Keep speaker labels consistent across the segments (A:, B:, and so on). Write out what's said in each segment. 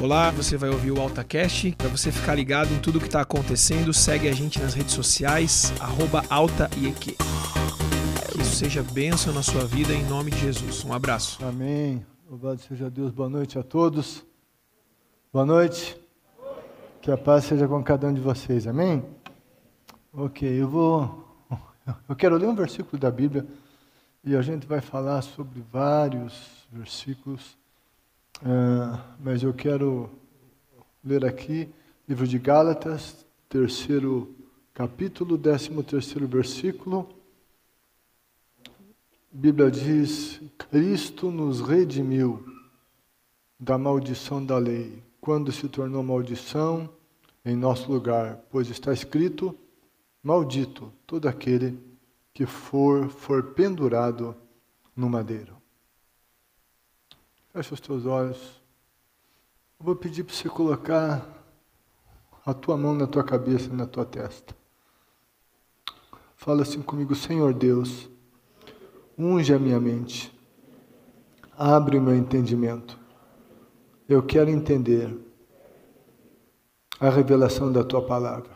A: Olá, você vai ouvir o AltaCast. Para você ficar ligado em tudo que está acontecendo, segue a gente nas redes sociais, arroba AltaIEQ. Que isso seja bênção na sua vida, em nome de Jesus. Um abraço.
B: Amém. Louvado seja Deus. Boa noite a todos. Boa noite. Que a paz seja com cada um de vocês. Amém? Ok, eu vou. Eu quero ler um versículo da Bíblia e a gente vai falar sobre vários versículos, uh, mas eu quero ler aqui, livro de Gálatas, terceiro capítulo, décimo terceiro versículo. A Bíblia diz: Cristo nos redimiu da maldição da lei, quando se tornou maldição em nosso lugar, pois está escrito: Maldito todo aquele que for, for pendurado no madeiro. Fecha os teus olhos. Eu vou pedir para você colocar a tua mão na tua cabeça, na tua testa. Fala assim comigo, Senhor Deus, unge a minha mente, abre o meu entendimento. Eu quero entender a revelação da tua palavra.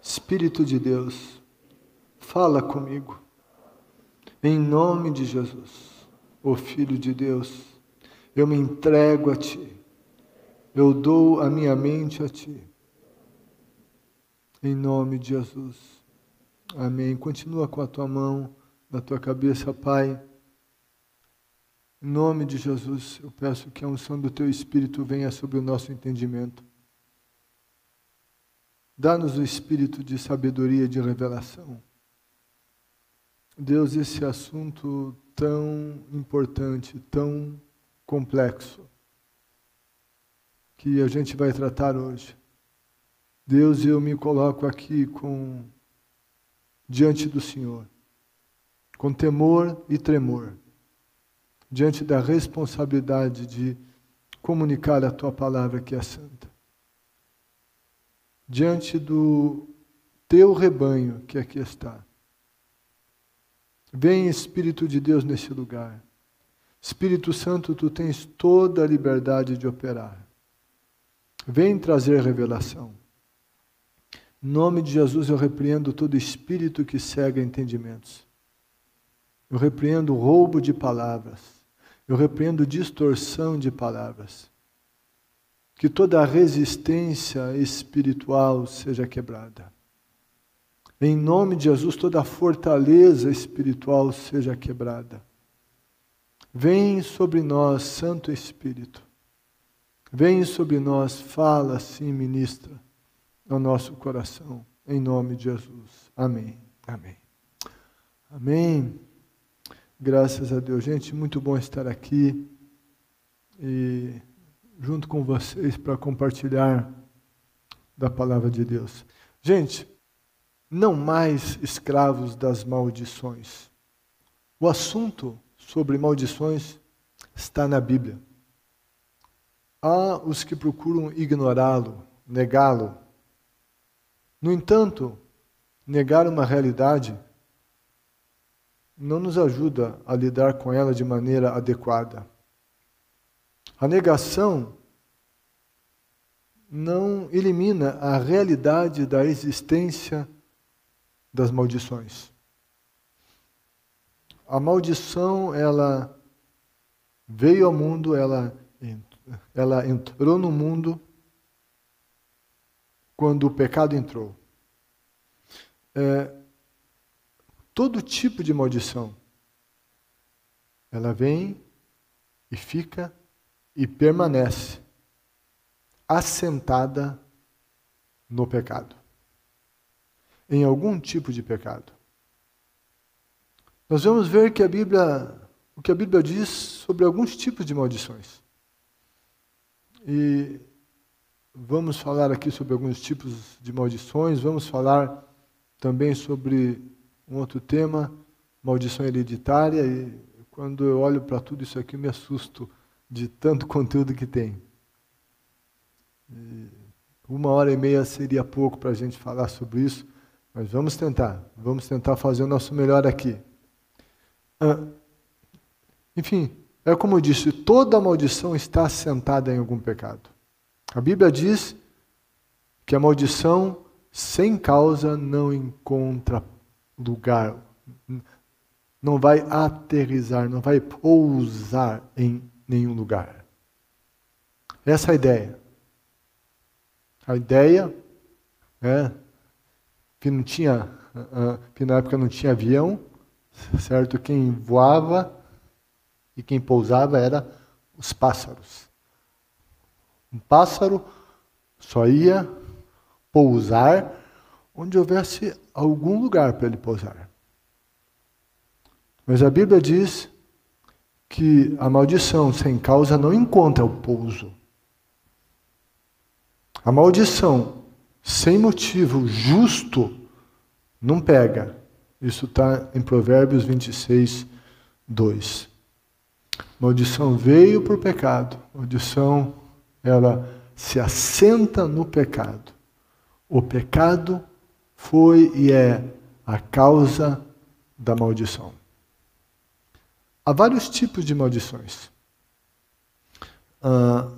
B: Espírito de Deus, fala comigo. Em nome de Jesus, o Filho de Deus, eu me entrego a Ti. Eu dou a minha mente a Ti. Em nome de Jesus. Amém. Continua com a tua mão na tua cabeça, Pai. Em nome de Jesus, eu peço que a unção do Teu Espírito venha sobre o nosso entendimento. Dá-nos o espírito de sabedoria e de revelação. Deus, esse assunto tão importante, tão complexo, que a gente vai tratar hoje. Deus, eu me coloco aqui com diante do Senhor, com temor e tremor, diante da responsabilidade de comunicar a tua palavra que é santa diante do teu rebanho que aqui está. Vem Espírito de Deus nesse lugar. Espírito Santo, tu tens toda a liberdade de operar. Vem trazer revelação. Em nome de Jesus, eu repreendo todo espírito que cega entendimentos. Eu repreendo roubo de palavras. Eu repreendo distorção de palavras que toda resistência espiritual seja quebrada. Em nome de Jesus, toda fortaleza espiritual seja quebrada. Vem sobre nós, Santo Espírito. Vem sobre nós, fala assim, ministra ao nosso coração, em nome de Jesus. Amém. Amém. Amém. Graças a Deus. Gente, muito bom estar aqui. E junto com vocês para compartilhar da palavra de Deus. Gente, não mais escravos das maldições. O assunto sobre maldições está na Bíblia. Há os que procuram ignorá-lo, negá-lo. No entanto, negar uma realidade não nos ajuda a lidar com ela de maneira adequada. A negação não elimina a realidade da existência das maldições. A maldição, ela veio ao mundo, ela, ela entrou no mundo quando o pecado entrou. É, todo tipo de maldição, ela vem e fica e permanece assentada no pecado, em algum tipo de pecado. Nós vamos ver que a Bíblia, o que a Bíblia diz sobre alguns tipos de maldições. E vamos falar aqui sobre alguns tipos de maldições, vamos falar também sobre um outro tema, maldição hereditária, e quando eu olho para tudo isso aqui, me assusto de tanto conteúdo que tem. Uma hora e meia seria pouco para a gente falar sobre isso, mas vamos tentar, vamos tentar fazer o nosso melhor aqui. Ah, enfim, é como eu disse, toda maldição está assentada em algum pecado. A Bíblia diz que a maldição sem causa não encontra lugar, não vai aterrizar, não vai pousar em nenhum lugar. Essa é a ideia. A ideia é que não tinha, que na época não tinha avião, certo? Quem voava e quem pousava era os pássaros. Um pássaro só ia pousar onde houvesse algum lugar para ele pousar. Mas a Bíblia diz que a maldição sem causa não encontra o pouso. A maldição sem motivo justo não pega. Isso está em Provérbios 26, 2. Maldição veio por pecado. Maldição, ela se assenta no pecado. O pecado foi e é a causa da maldição. Há vários tipos de maldições. Ah,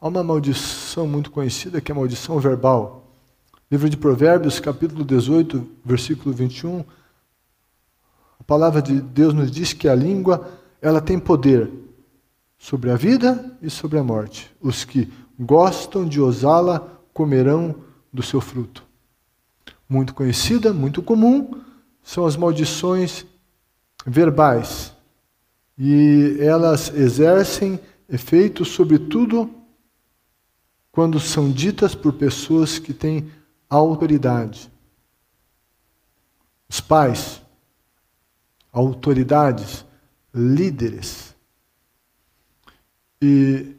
B: há uma maldição muito conhecida que é a maldição verbal. Livro de Provérbios, capítulo 18, versículo 21. A palavra de Deus nos diz que a língua ela tem poder sobre a vida e sobre a morte. Os que gostam de usá-la comerão do seu fruto. Muito conhecida, muito comum, são as maldições verbais. E elas exercem efeito sobretudo quando são ditas por pessoas que têm autoridade. Os pais, autoridades, líderes. E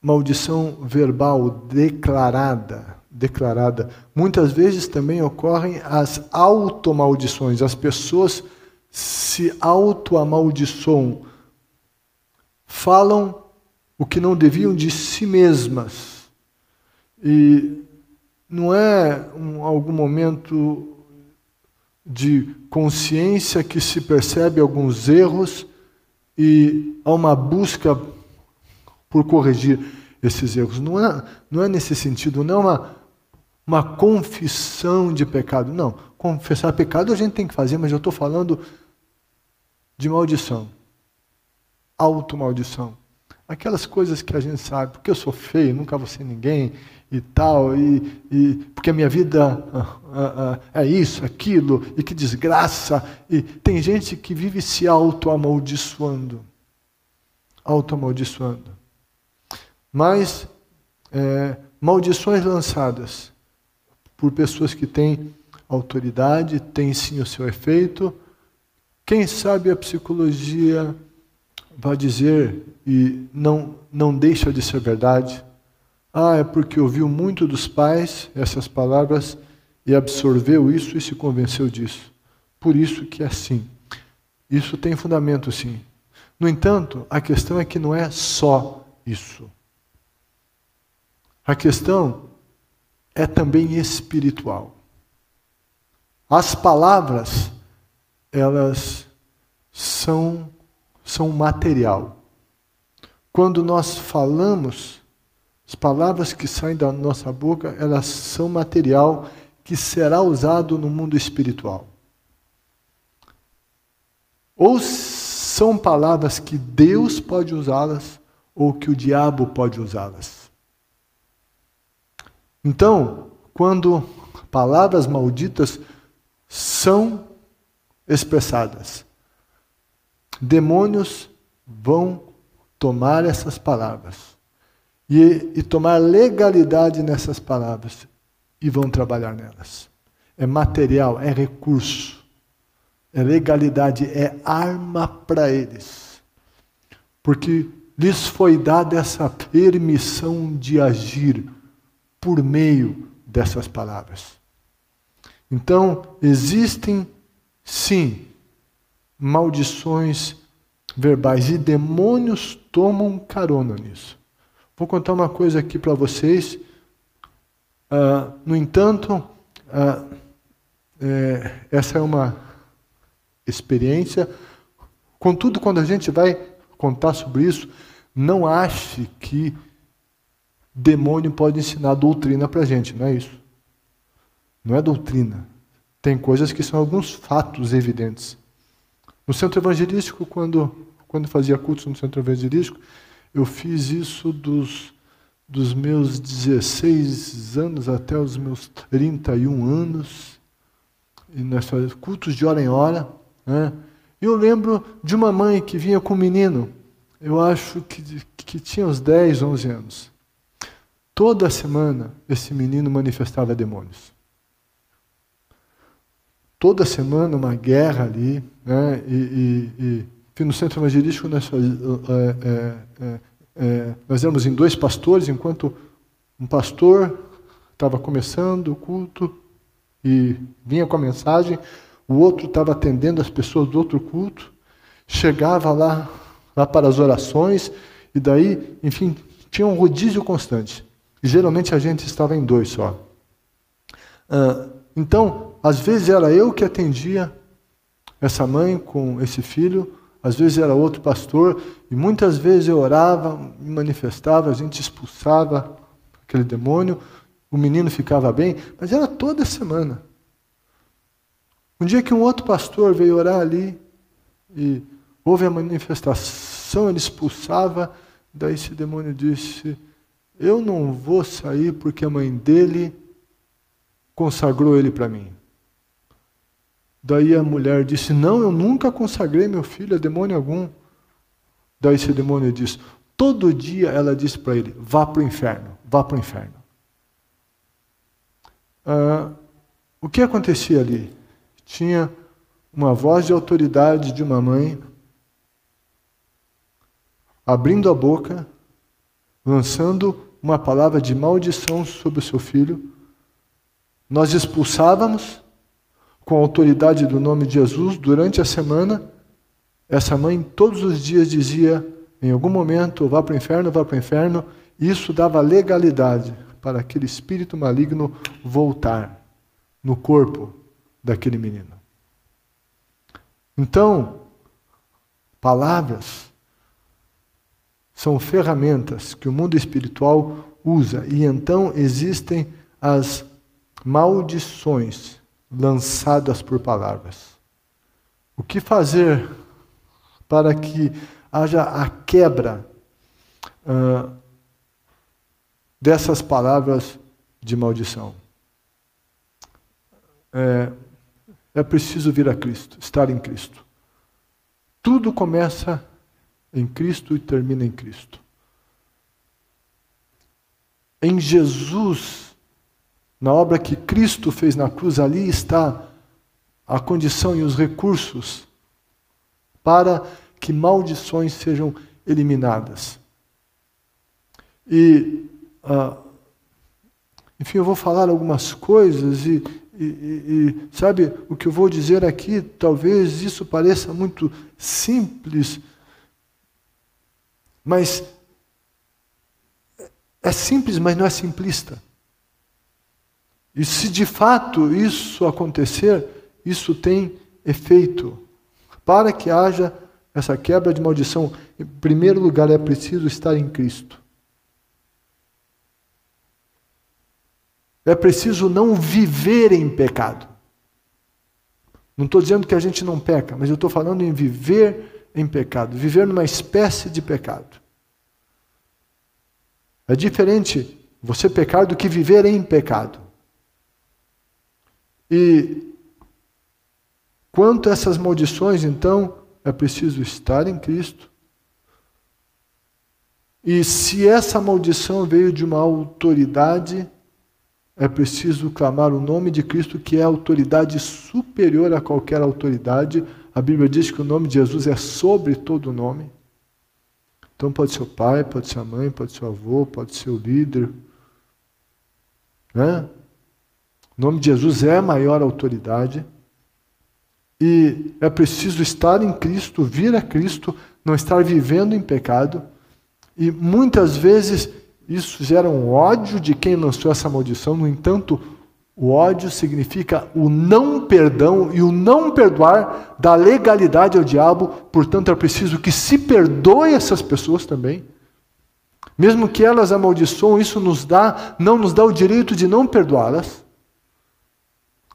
B: maldição verbal declarada, declarada. Muitas vezes também ocorrem as automaldições. As pessoas se auto-amaldiçoam, falam o que não deviam de si mesmas. E não é um, algum momento de consciência que se percebe alguns erros e há uma busca por corrigir esses erros. Não é, não é nesse sentido, não é uma, uma confissão de pecado. Não, confessar pecado a gente tem que fazer, mas eu estou falando de maldição, automaldição. Aquelas coisas que a gente sabe, porque eu sou feio, nunca vou ser ninguém e tal, e, e porque a minha vida ah, ah, ah, é isso, aquilo, e que desgraça. E tem gente que vive se auto-amaldiçoando. Auto-amaldiçoando. Mas é, maldições lançadas por pessoas que têm autoridade, têm sim o seu efeito. Quem sabe a psicologia vai dizer, e não, não deixa de ser verdade, ah, é porque ouviu muito dos pais essas palavras e absorveu isso e se convenceu disso. Por isso que é assim. Isso tem fundamento, sim. No entanto, a questão é que não é só isso. A questão é também espiritual. As palavras, elas são, são material. Quando nós falamos, as palavras que saem da nossa boca, elas são material que será usado no mundo espiritual. Ou são palavras que Deus pode usá-las, ou que o diabo pode usá-las. Então, quando palavras malditas são expressadas, demônios vão tomar essas palavras e, e tomar legalidade nessas palavras e vão trabalhar nelas. É material, é recurso, é legalidade, é arma para eles. Porque lhes foi dada essa permissão de agir por meio dessas palavras. Então, existem, sim, maldições verbais e demônios tomam carona nisso. Vou contar uma coisa aqui para vocês. Uh, no entanto, uh, é, essa é uma experiência. Contudo, quando a gente vai contar sobre isso, não ache que demônio pode ensinar doutrina para a gente, não é isso. Não é doutrina. Tem coisas que são alguns fatos evidentes. No centro evangelístico, quando, quando fazia cultos no centro evangelístico, eu fiz isso dos, dos meus 16 anos até os meus 31 anos. E nós fazíamos cultos de hora em hora. Né? Eu lembro de uma mãe que vinha com um menino, eu acho que, que tinha uns 10, 11 anos. Toda semana esse menino manifestava demônios. Toda semana uma guerra ali, né? e, e, e no centro evangelístico nós, é, é, é, é, nós éramos em dois pastores, enquanto um pastor estava começando o culto e vinha com a mensagem, o outro estava atendendo as pessoas do outro culto, chegava lá, lá para as orações, e daí, enfim, tinha um rodízio constante. E geralmente a gente estava em dois só. Ah, então, às vezes era eu que atendia essa mãe com esse filho, às vezes era outro pastor, e muitas vezes eu orava, me manifestava, a gente expulsava aquele demônio, o menino ficava bem, mas era toda semana. Um dia que um outro pastor veio orar ali e houve a manifestação, ele expulsava, daí esse demônio disse: Eu não vou sair porque a mãe dele consagrou ele para mim. Daí a mulher disse: Não, eu nunca consagrei meu filho a demônio algum. Daí esse demônio disse: Todo dia ela disse para ele: Vá para o inferno, vá para o inferno. Ah, o que acontecia ali? tinha uma voz de autoridade de uma mãe abrindo a boca, lançando uma palavra de maldição sobre o seu filho. Nós expulsávamos com a autoridade do nome de Jesus durante a semana. Essa mãe todos os dias dizia, em algum momento, vá para o inferno, vá para o inferno. Isso dava legalidade para aquele espírito maligno voltar no corpo daquele menino. Então, palavras são ferramentas que o mundo espiritual usa, e então existem as maldições lançadas por palavras. O que fazer para que haja a quebra uh, dessas palavras de maldição? É, é preciso vir a Cristo, estar em Cristo. Tudo começa em Cristo e termina em Cristo. Em Jesus, na obra que Cristo fez na cruz, ali está a condição e os recursos para que maldições sejam eliminadas. E, ah, enfim, eu vou falar algumas coisas e e, e, e, sabe, o que eu vou dizer aqui, talvez isso pareça muito simples, mas é simples, mas não é simplista. E se de fato isso acontecer, isso tem efeito. Para que haja essa quebra de maldição, em primeiro lugar é preciso estar em Cristo. É preciso não viver em pecado. Não estou dizendo que a gente não peca, mas eu estou falando em viver em pecado, viver numa espécie de pecado. É diferente você pecar do que viver em pecado. E quanto a essas maldições, então, é preciso estar em Cristo. E se essa maldição veio de uma autoridade, é preciso clamar o nome de Cristo, que é a autoridade superior a qualquer autoridade. A Bíblia diz que o nome de Jesus é sobre todo nome. Então pode ser o pai, pode ser a mãe, pode ser o avô, pode ser o líder. Né? O nome de Jesus é a maior autoridade. E é preciso estar em Cristo, vir a Cristo, não estar vivendo em pecado. E muitas vezes isso gera um ódio de quem lançou essa maldição, no entanto, O ódio significa o não perdão e o não perdoar da legalidade ao diabo, portanto é preciso que se perdoe essas pessoas também. Mesmo que elas amaldiçoam, isso nos dá, não nos dá o direito de não perdoá-las.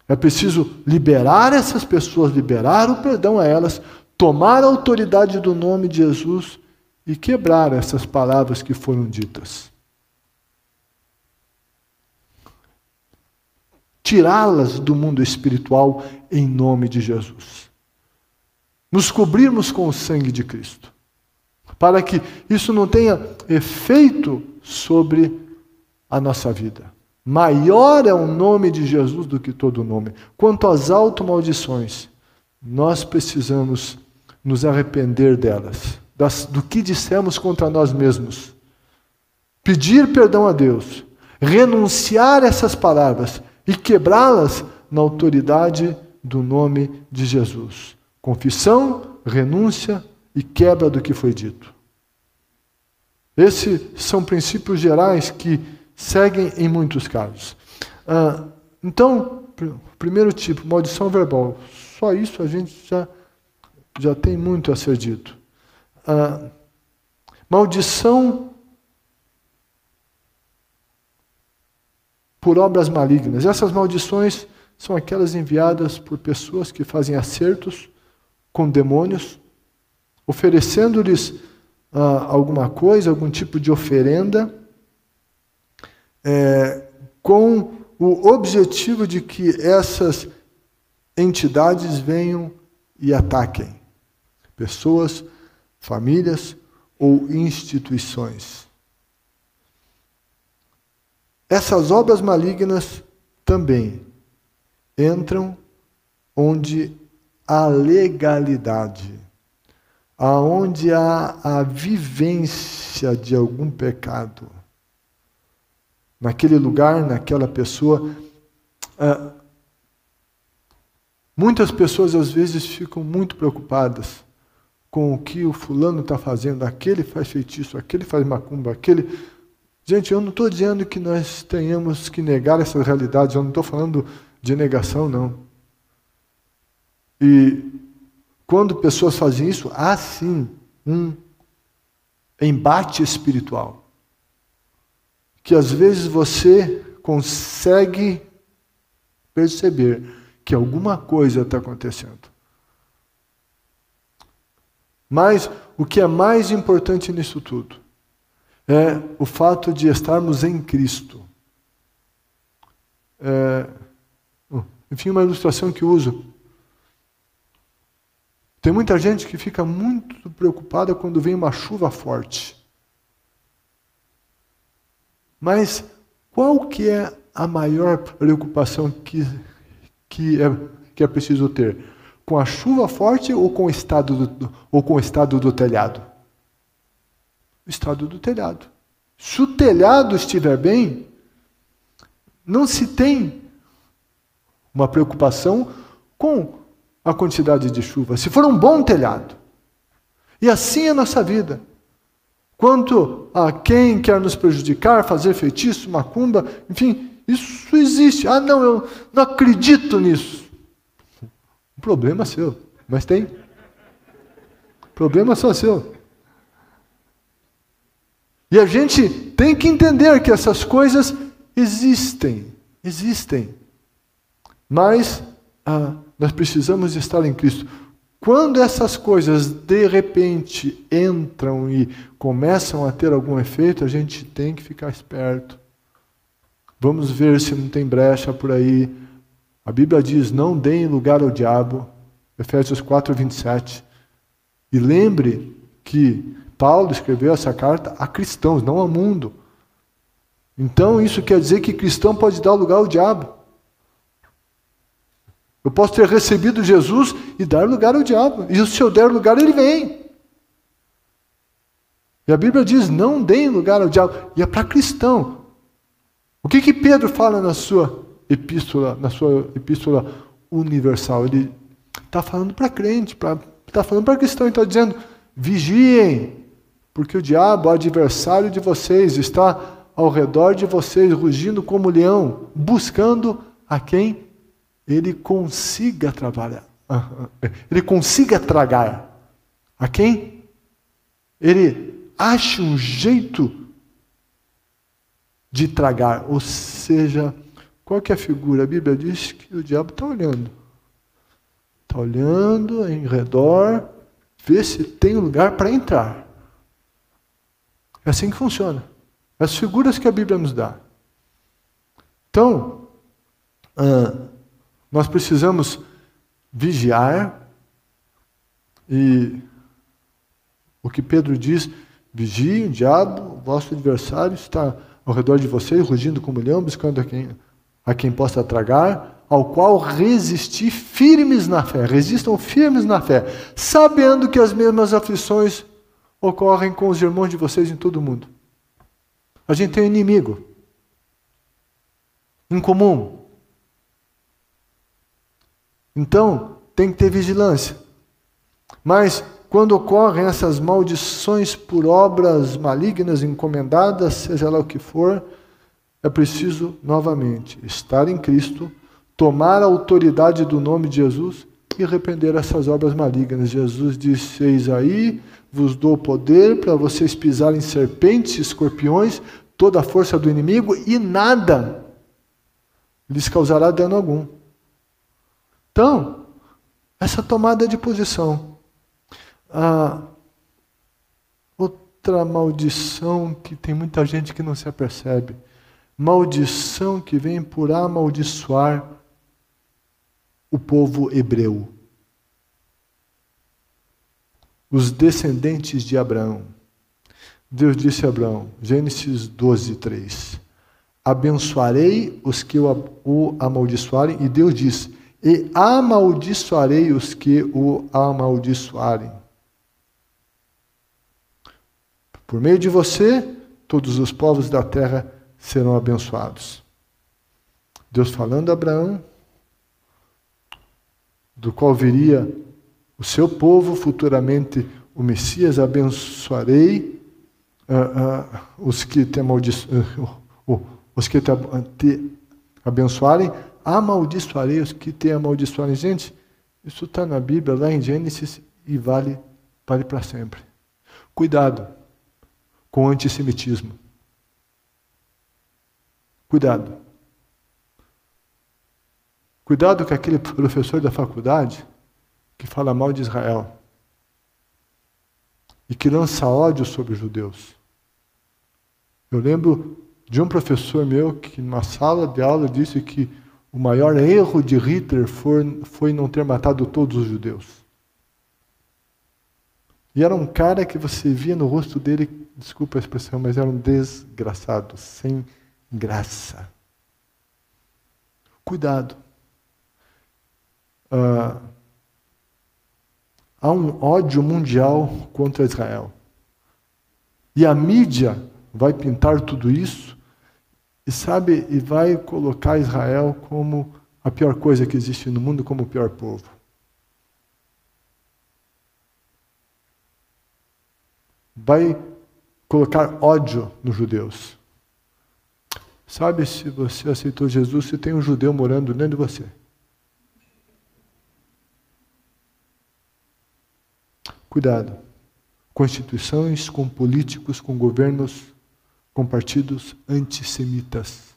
B: É preciso liberar essas pessoas, liberar o perdão a elas, tomar a autoridade do nome de Jesus e quebrar essas palavras que foram ditas. Tirá-las do mundo espiritual em nome de Jesus. Nos cobrirmos com o sangue de Cristo para que isso não tenha efeito sobre a nossa vida. Maior é o nome de Jesus do que todo nome. Quanto às automaldições, nós precisamos nos arrepender delas, das, do que dissemos contra nós mesmos. Pedir perdão a Deus, renunciar essas palavras e quebrá-las na autoridade do nome de Jesus. Confissão, renúncia, e quebra do que foi dito. Esses são princípios gerais que seguem em muitos casos. Ah, então, primeiro tipo, maldição verbal. Só isso a gente já, já tem muito a ser dito. Ah, maldição por obras malignas. Essas maldições são aquelas enviadas por pessoas que fazem acertos com demônios oferecendo-lhes ah, alguma coisa, algum tipo de oferenda, é, com o objetivo de que essas entidades venham e ataquem pessoas, famílias ou instituições. Essas obras malignas também entram onde há legalidade aonde há a vivência de algum pecado, naquele lugar, naquela pessoa. Ah, muitas pessoas às vezes ficam muito preocupadas com o que o fulano está fazendo, aquele faz feitiço, aquele faz macumba, aquele. Gente, eu não estou dizendo que nós tenhamos que negar essas realidades, eu não estou falando de negação, não. E quando pessoas fazem isso, há sim um embate espiritual. Que às vezes você consegue perceber que alguma coisa está acontecendo. Mas o que é mais importante nisso tudo é o fato de estarmos em Cristo. É, enfim, uma ilustração que uso. Tem muita gente que fica muito preocupada quando vem uma chuva forte. Mas qual que é a maior preocupação que, que, é, que é preciso ter? Com a chuva forte ou com o estado do, ou com o estado do telhado? O estado do telhado. Se o telhado estiver bem, não se tem uma preocupação com a quantidade de chuva, se for um bom telhado. E assim é a nossa vida. Quanto a quem quer nos prejudicar, fazer feitiço, macumba, enfim, isso existe. Ah, não, eu não acredito nisso. O problema é seu, mas tem. problema só seu. E a gente tem que entender que essas coisas existem, existem. Mas ah, nós precisamos estar em Cristo. Quando essas coisas de repente entram e começam a ter algum efeito, a gente tem que ficar esperto. Vamos ver se não tem brecha por aí. A Bíblia diz: não deem lugar ao diabo. Efésios 4, 27. E lembre que Paulo escreveu essa carta a cristãos, não ao mundo. Então isso quer dizer que cristão pode dar lugar ao diabo. Eu posso ter recebido Jesus e dar lugar ao diabo. E se eu der lugar, ele vem. E a Bíblia diz: não deem lugar ao diabo. E é para cristão. O que, que Pedro fala na sua epístola, na sua epístola universal? Ele está falando para crente, está falando para cristão, está dizendo: vigiem, porque o diabo, o adversário de vocês, está ao redor de vocês, rugindo como leão, buscando a quem ele consiga trabalhar, ele consiga tragar, a quem ele ache um jeito de tragar, ou seja, qual que é a figura? A Bíblia diz que o diabo está olhando. Está olhando em redor, vê se tem lugar para entrar. É assim que funciona. As figuras que a Bíblia nos dá. Então, ah, nós precisamos vigiar e o que Pedro diz, vigie, o diabo, vosso adversário, está ao redor de vocês, rugindo como leão, buscando a quem a quem possa tragar, ao qual resistir firmes na fé. Resistam firmes na fé, sabendo que as mesmas aflições ocorrem com os irmãos de vocês em todo o mundo. A gente tem um inimigo em comum. Então, tem que ter vigilância. Mas, quando ocorrem essas maldições por obras malignas encomendadas, seja lá o que for, é preciso, novamente, estar em Cristo, tomar a autoridade do nome de Jesus e repreender essas obras malignas. Jesus disse: Eis aí, vos dou poder para vocês pisarem serpentes, escorpiões, toda a força do inimigo e nada lhes causará dano algum. Então, essa tomada de posição. Outra maldição que tem muita gente que não se apercebe maldição que vem por amaldiçoar o povo hebreu. Os descendentes de Abraão. Deus disse a Abraão, Gênesis 12, 3: Abençoarei os que o amaldiçoarem, e Deus diz: E amaldiçoarei os que o amaldiçoarem. Por meio de você, todos os povos da terra serão abençoados. Deus falando a Abraão, do qual viria o seu povo, futuramente o Messias, abençoarei uh, uh, os que te, uh, os que te abençoarem, amaldiçoarei os que te amaldiçoarem. Gente, isso está na Bíblia, lá em Gênesis, e vale, vale para sempre. Cuidado com o antissemitismo. Cuidado. Cuidado com aquele professor da faculdade que fala mal de Israel e que lança ódio sobre os judeus. Eu lembro de um professor meu que, numa sala de aula, disse que o maior erro de Hitler foi, foi não ter matado todos os judeus. E era um cara que você via no rosto dele, desculpa a expressão, mas era um desgraçado, sem graça. Cuidado. Uh, há um ódio mundial contra Israel. E a mídia vai pintar tudo isso e sabe e vai colocar Israel como a pior coisa que existe no mundo, como o pior povo. Vai colocar ódio nos judeus. Sabe se você aceitou Jesus se tem um judeu morando dentro de você? Cuidado com instituições, com políticos, com governos, com partidos antissemitas.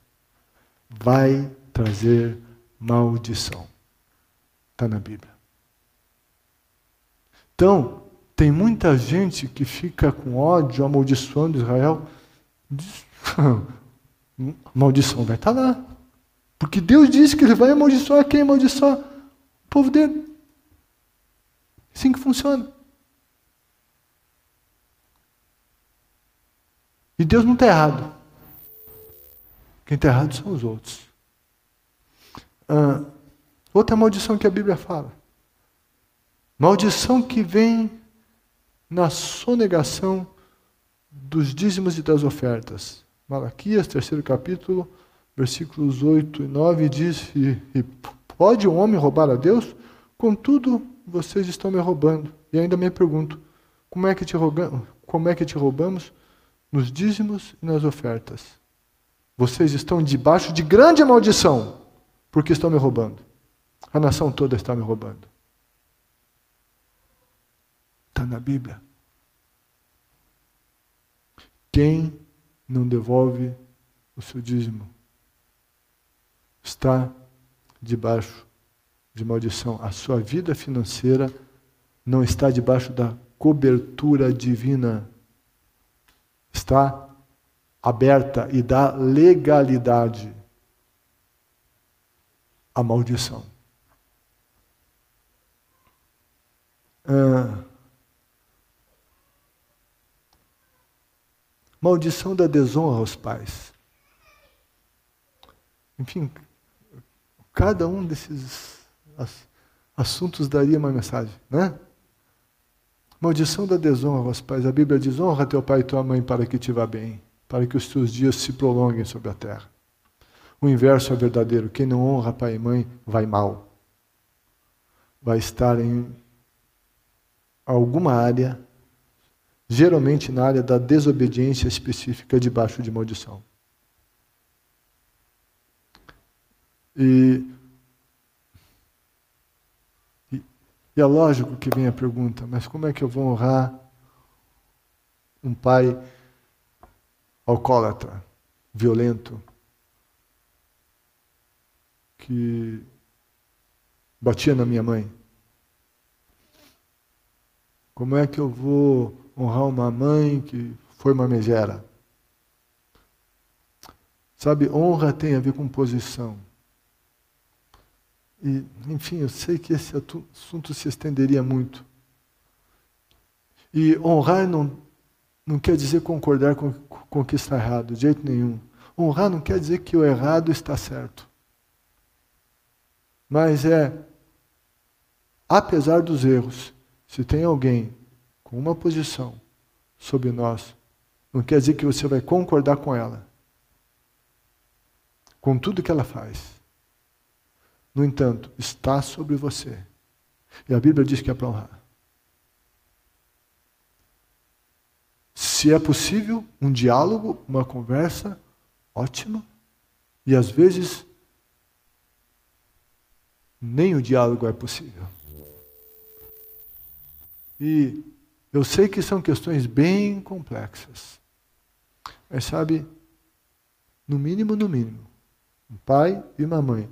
B: Vai trazer maldição. Está na Bíblia. Então, tem muita gente que fica com ódio, amaldiçoando Israel. A maldição vai estar lá. Porque Deus disse que ele vai amaldiçoar quem amaldiçoar? O povo dele. Assim que funciona. E Deus não está errado. Quem está errado são os outros. Ah, outra maldição que a Bíblia fala. Maldição que vem na sonegação dos dízimos e das ofertas. Malaquias, terceiro capítulo, versículos 8 e 9, diz: e, e pode um homem roubar a Deus? Contudo, vocês estão me roubando. E ainda me pergunto: como é que te, como é que te roubamos? Nos dízimos e nas ofertas. Vocês estão debaixo de grande maldição. porque estão me roubando. A nação toda está me roubando. Está na Bíblia. Quem não devolve o seu dízimo está debaixo de maldição. A sua vida financeira não está debaixo da cobertura divina. Está aberta e dá legalidade à maldição. Ah, maldição da desonra aos pais. Enfim, cada um desses assuntos daria uma mensagem, né? Maldição da desonra aos pais. A Bíblia diz: honra teu pai e tua mãe para que te vá bem, para que os teus dias se prolonguem sobre a terra. O inverso é verdadeiro: quem não honra pai e mãe vai mal. Vai estar em alguma área, geralmente na área da desobediência específica, debaixo de maldição. E, e, é lógico que vem a pergunta: mas como é que eu vou honrar um pai alcoólatra, violento, que batia na minha mãe? Como é que eu vou honrar uma mãe que foi uma megera? Sabe, honra tem a ver com posição. E, enfim, eu sei que esse assunto se estenderia muito. E honrar não, não quer dizer concordar com, com o que está errado, de jeito nenhum. Honrar não quer dizer que o errado está certo. Mas é, apesar dos erros, se tem alguém com uma posição sobre nós, não quer dizer que você vai concordar com ela, com tudo que ela faz. No entanto, está sobre você. E a Bíblia diz que é para honrar. Se é possível, um diálogo, uma conversa, ótimo. E às vezes, nem o diálogo é possível. E eu sei que são questões bem complexas. Mas sabe, no mínimo, no mínimo, um pai e uma mãe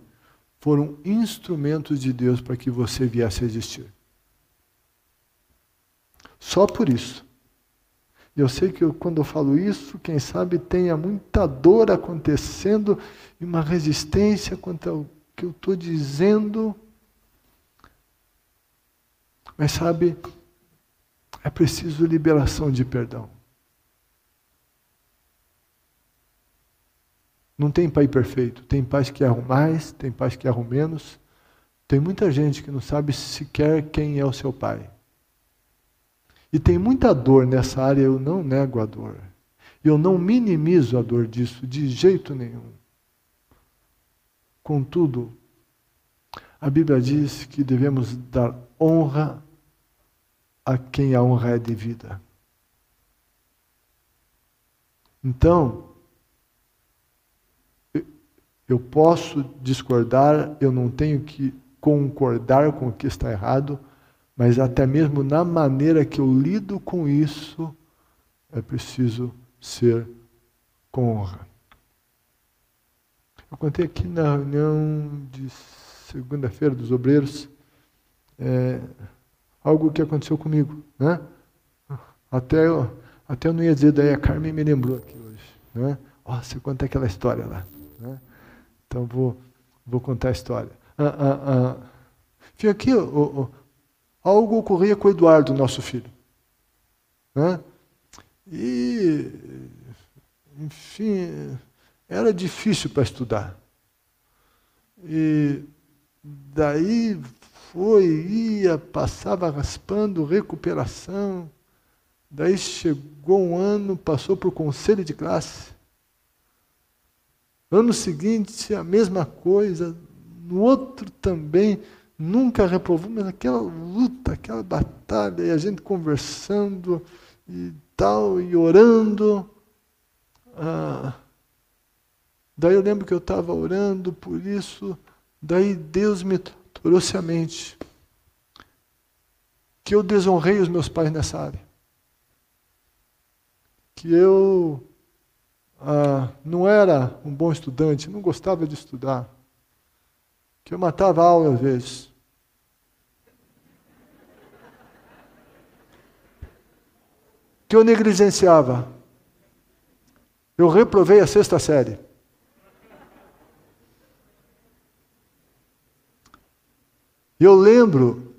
B: foram instrumentos de Deus para que você viesse a existir. Só por isso. Eu sei que eu, quando eu falo isso, quem sabe tenha muita dor acontecendo e uma resistência quanto ao que eu estou dizendo. Mas sabe, é preciso liberação de perdão. Não tem pai perfeito. Tem pais que erram mais, tem pais que erram menos. Tem muita gente que não sabe sequer quem é o seu pai. E tem muita dor nessa área, eu não nego a dor. Eu não minimizo a dor disso de jeito nenhum. Contudo, a Bíblia diz que devemos dar honra a quem a honra é devida. Então, eu posso discordar, eu não tenho que concordar com o que está errado, mas até mesmo na maneira que eu lido com isso, é preciso ser com honra. Eu contei aqui na reunião de segunda-feira dos obreiros. É, algo que aconteceu comigo, né? Até eu, até eu não ia dizer, daí a Carmen me lembrou aqui hoje, né? Você conta aquela história lá, né? Então vou, vou contar a história. Ah, ah, ah. Aqui oh, oh, algo ocorria com o Eduardo, nosso filho, né? E, enfim, era difícil para estudar. E daí foi, ia, passava raspando, recuperação. Daí chegou um ano, passou para o conselho de classe. Ano seguinte, a mesma coisa. No outro também, nunca reprovou, mas aquela luta, aquela batalha, e a gente conversando e tal, e orando. Ah, daí eu lembro que eu estava orando por isso. Daí Deus me trouxe à mente que eu desonrei os meus pais nessa área. Que eu ah, não era um bom estudante, não gostava de estudar. Que eu matava a aula às vezes. Que eu negligenciava. Eu reprovei a sexta série. Eu lembro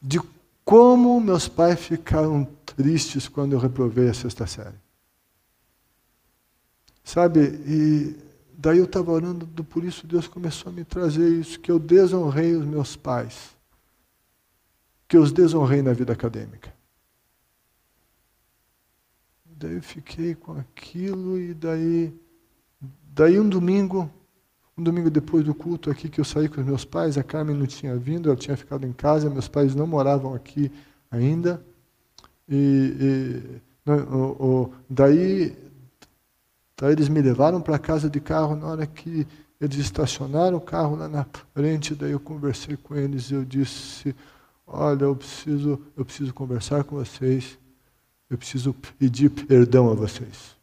B: de como meus pais ficaram tristes quando eu reprovei a sexta série. Sabe, e daí eu estava orando, por isso Deus começou a me trazer isso, que eu desonrei os meus pais, que eu os desonrei na vida acadêmica. Daí eu fiquei com aquilo e daí, daí um domingo um domingo depois do culto aqui que eu saí com os meus pais, a Carmen não tinha vindo, ela tinha ficado em casa, meus pais não moravam aqui ainda. E, e o, o, daí, daí eles me levaram para casa de carro na hora que eles estacionaram o carro lá na frente, daí eu conversei com eles e eu disse, olha, eu preciso, eu preciso conversar com vocês, eu preciso pedir perdão a vocês.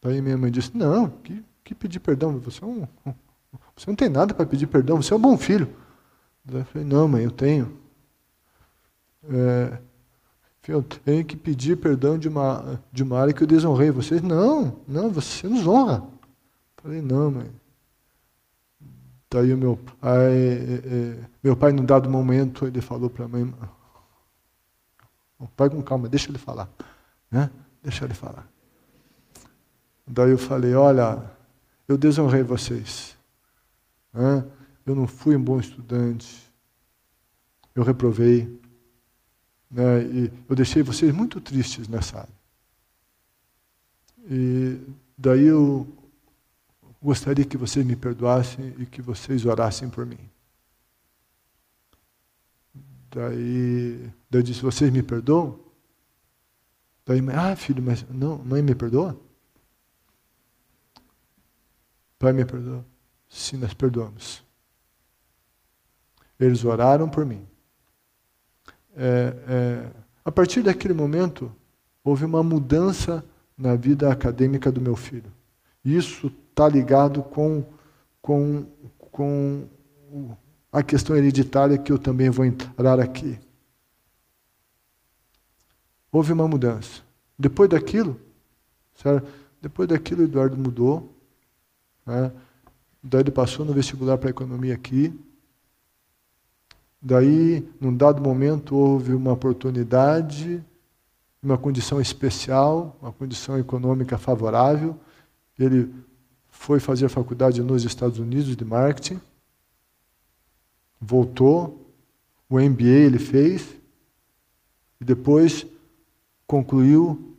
B: Daí minha mãe disse, não, que que pedir perdão? Você, é um, você não tem nada para pedir perdão, você é um bom filho. Eu falei, não, mãe, eu tenho. É, eu tenho que pedir perdão de uma, de uma área que eu desonrei vocês. Não, não, você nos honra. Falei, não, mãe. Daí o meu pai, é, é, meu pai, num dado momento, ele falou para a mãe, vai com calma, deixa ele falar. Né? Deixa ele falar. Daí eu falei, olha, eu desonrei vocês. Eu não fui um bom estudante. Eu reprovei. Né? E eu deixei vocês muito tristes nessa área. E daí eu gostaria que vocês me perdoassem e que vocês orassem por mim. Daí, daí eu disse, vocês me perdoam? Daí, ah, filho, mas não, mãe me perdoa? Pai, me perdoa. Sim, nós perdoamos. Eles oraram por mim. É, é, a partir daquele momento, houve uma mudança na vida acadêmica do meu filho. Isso está ligado com, com, com a questão hereditária que eu também vou entrar aqui. Houve uma mudança. Depois daquilo, certo? depois daquilo, Eduardo mudou. Né? Daí ele passou no vestibular para economia aqui. Daí, num dado momento, houve uma oportunidade, uma condição especial, uma condição econômica favorável. Ele foi fazer faculdade nos Estados Unidos de marketing, voltou, o MBA ele fez, e depois concluiu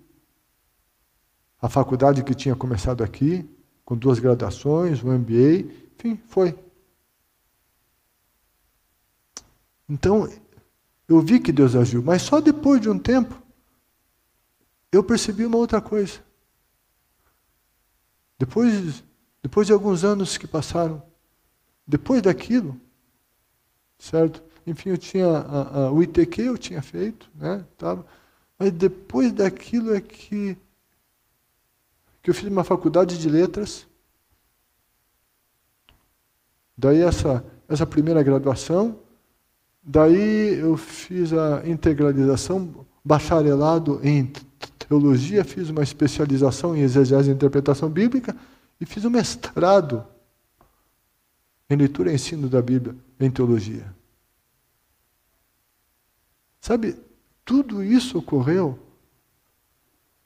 B: a faculdade que tinha começado aqui, com duas graduações, um MBA, enfim, foi. Então, eu vi que Deus agiu, mas só depois de um tempo eu percebi uma outra coisa. Depois, depois de alguns anos que passaram, depois daquilo, certo? Enfim, eu tinha a, a, o ITQ eu tinha feito, né? Tava, mas depois daquilo é que que eu fiz uma faculdade de letras. Daí essa, essa primeira graduação, daí eu fiz a integralização, bacharelado em teologia, fiz uma especialização em exegese e interpretação bíblica e fiz um mestrado em leitura e ensino da Bíblia em teologia. Sabe, tudo isso ocorreu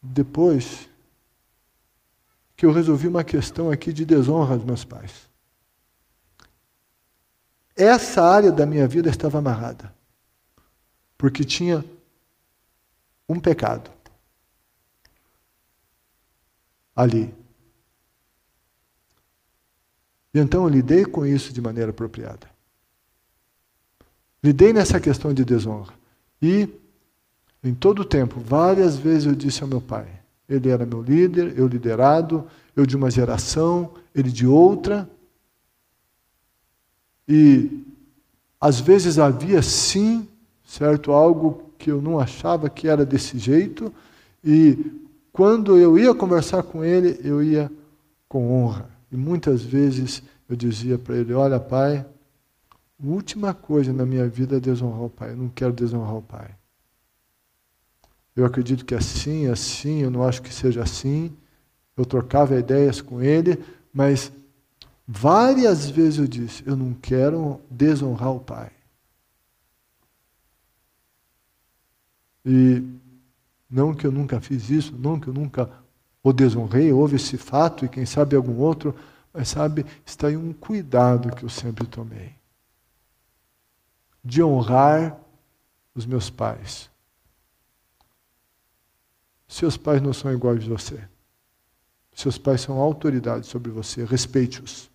B: depois que eu resolvi uma questão aqui de desonra dos meus pais. Essa área da minha vida estava amarrada, porque tinha um pecado ali. E então eu lidei com isso de maneira apropriada. Lidei nessa questão de desonra. E, em todo o tempo, várias vezes eu disse ao meu pai: ele era meu líder, eu liderado, eu de uma geração, ele de outra. E às vezes havia sim, certo, algo que eu não achava que era desse jeito, e quando eu ia conversar com ele, eu ia com honra. E muitas vezes eu dizia para ele: Olha, pai, a última coisa na minha vida é desonrar o pai. Eu não quero desonrar o pai. Eu acredito que é assim, é assim, eu não acho que seja assim. Eu trocava ideias com ele, mas várias vezes eu disse: Eu não quero desonrar o pai. E não que eu nunca fiz isso, não que eu nunca o desonrei, houve esse fato e quem sabe algum outro, mas sabe, está aí um cuidado que eu sempre tomei de honrar os meus pais. Seus pais não são iguais a você. Seus pais são autoridade sobre você, respeite-os.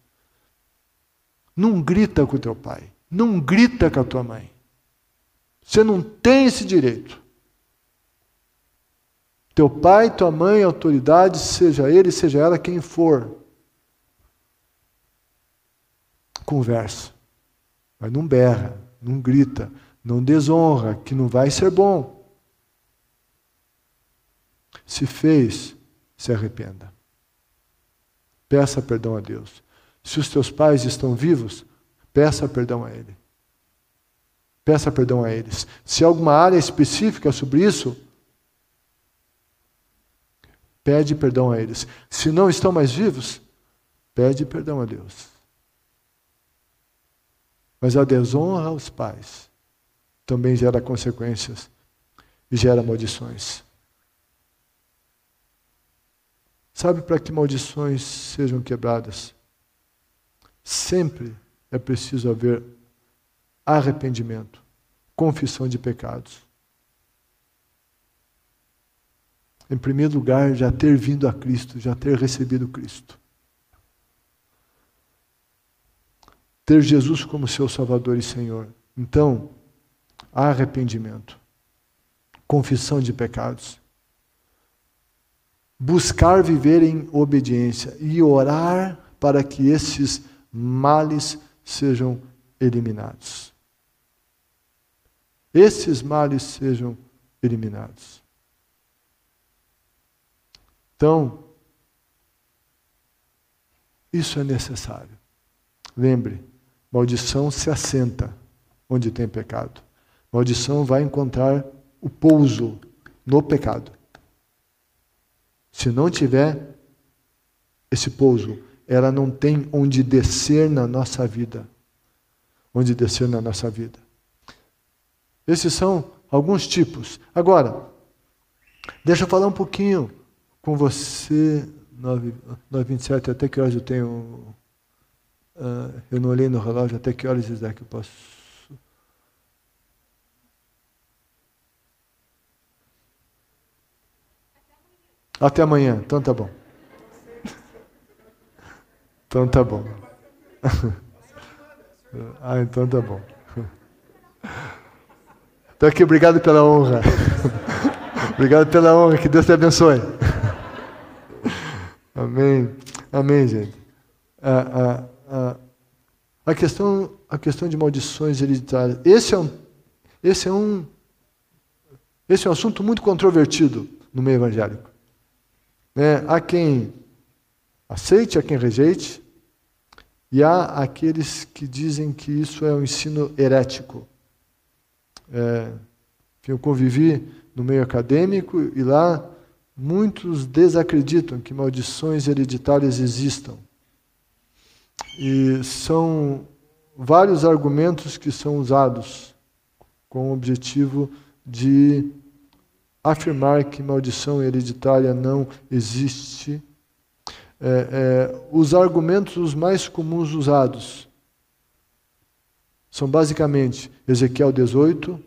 B: Não grita com o teu pai, não grita com a tua mãe. Você não tem esse direito. Teu pai, tua mãe, autoridade, seja ele, seja ela quem for. Conversa, mas não berra não grita, não desonra, que não vai ser bom. Se fez, se arrependa. Peça perdão a Deus. Se os teus pais estão vivos, peça perdão a Ele. Peça perdão a eles. Se há alguma área específica sobre isso, pede perdão a eles. Se não estão mais vivos, pede perdão a Deus. Mas a desonra aos pais também gera consequências e gera maldições. Sabe para que maldições sejam quebradas? Sempre é preciso haver arrependimento, confissão de pecados. Em primeiro lugar, já ter vindo a Cristo, já ter recebido Cristo. ter Jesus como seu Salvador e Senhor. Então, arrependimento, confissão de pecados, buscar viver em obediência e orar para que esses males sejam eliminados. Esses males sejam eliminados. Então, isso é necessário. Lembre, Maldição se assenta onde tem pecado. Maldição vai encontrar o pouso no pecado. Se não tiver esse pouso, ela não tem onde descer na nossa vida. Onde descer na nossa vida. Esses são alguns tipos. Agora, deixa eu falar um pouquinho com você. 9h27, até que horas eu tenho Uh, eu não olhei no relógio até que horas, Isaac, eu posso. Até amanhã, então tá bom. Então tá bom. ah, então tá bom. Então aqui, obrigado pela honra. obrigado pela honra, que Deus te abençoe. Amém. Amém, gente. Ah, ah, a, questão, a questão de maldições hereditárias. Esse é um, esse é um, esse é um assunto muito controvertido no meio evangélico. É, há quem aceite, há quem rejeite, e há aqueles que dizem que isso é um ensino herético. É, eu convivi no meio acadêmico e lá muitos desacreditam que maldições hereditárias existam. E são vários argumentos que são usados com o objetivo de afirmar que maldição hereditária não existe. É, é, os argumentos mais comuns usados são basicamente Ezequiel 18,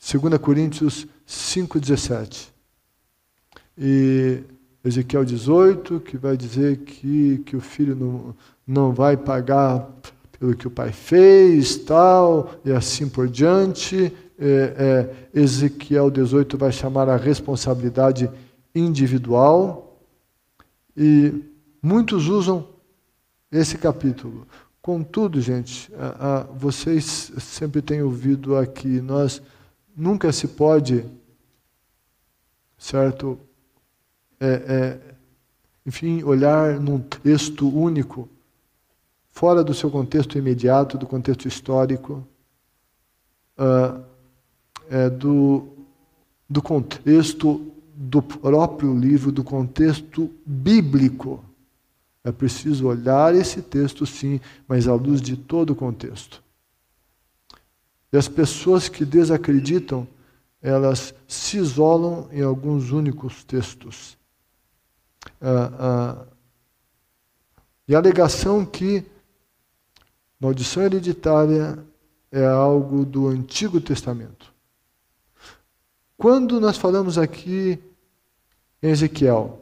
B: 2 Coríntios 5,17. E Ezequiel 18, que vai dizer que, que o filho não, não vai pagar pelo que o pai fez, tal, e assim por diante. É, é, Ezequiel 18 vai chamar a responsabilidade individual. E muitos usam esse capítulo. Contudo, gente, a, a, vocês sempre têm ouvido aqui, nós nunca se pode, certo? É, é, enfim, olhar num texto único, fora do seu contexto imediato, do contexto histórico, uh, é, do, do contexto do próprio livro, do contexto bíblico. É preciso olhar esse texto, sim, mas à luz de todo o contexto. E as pessoas que desacreditam, elas se isolam em alguns únicos textos. Ah, ah, e a alegação que maldição hereditária é algo do Antigo Testamento. Quando nós falamos aqui em Ezequiel,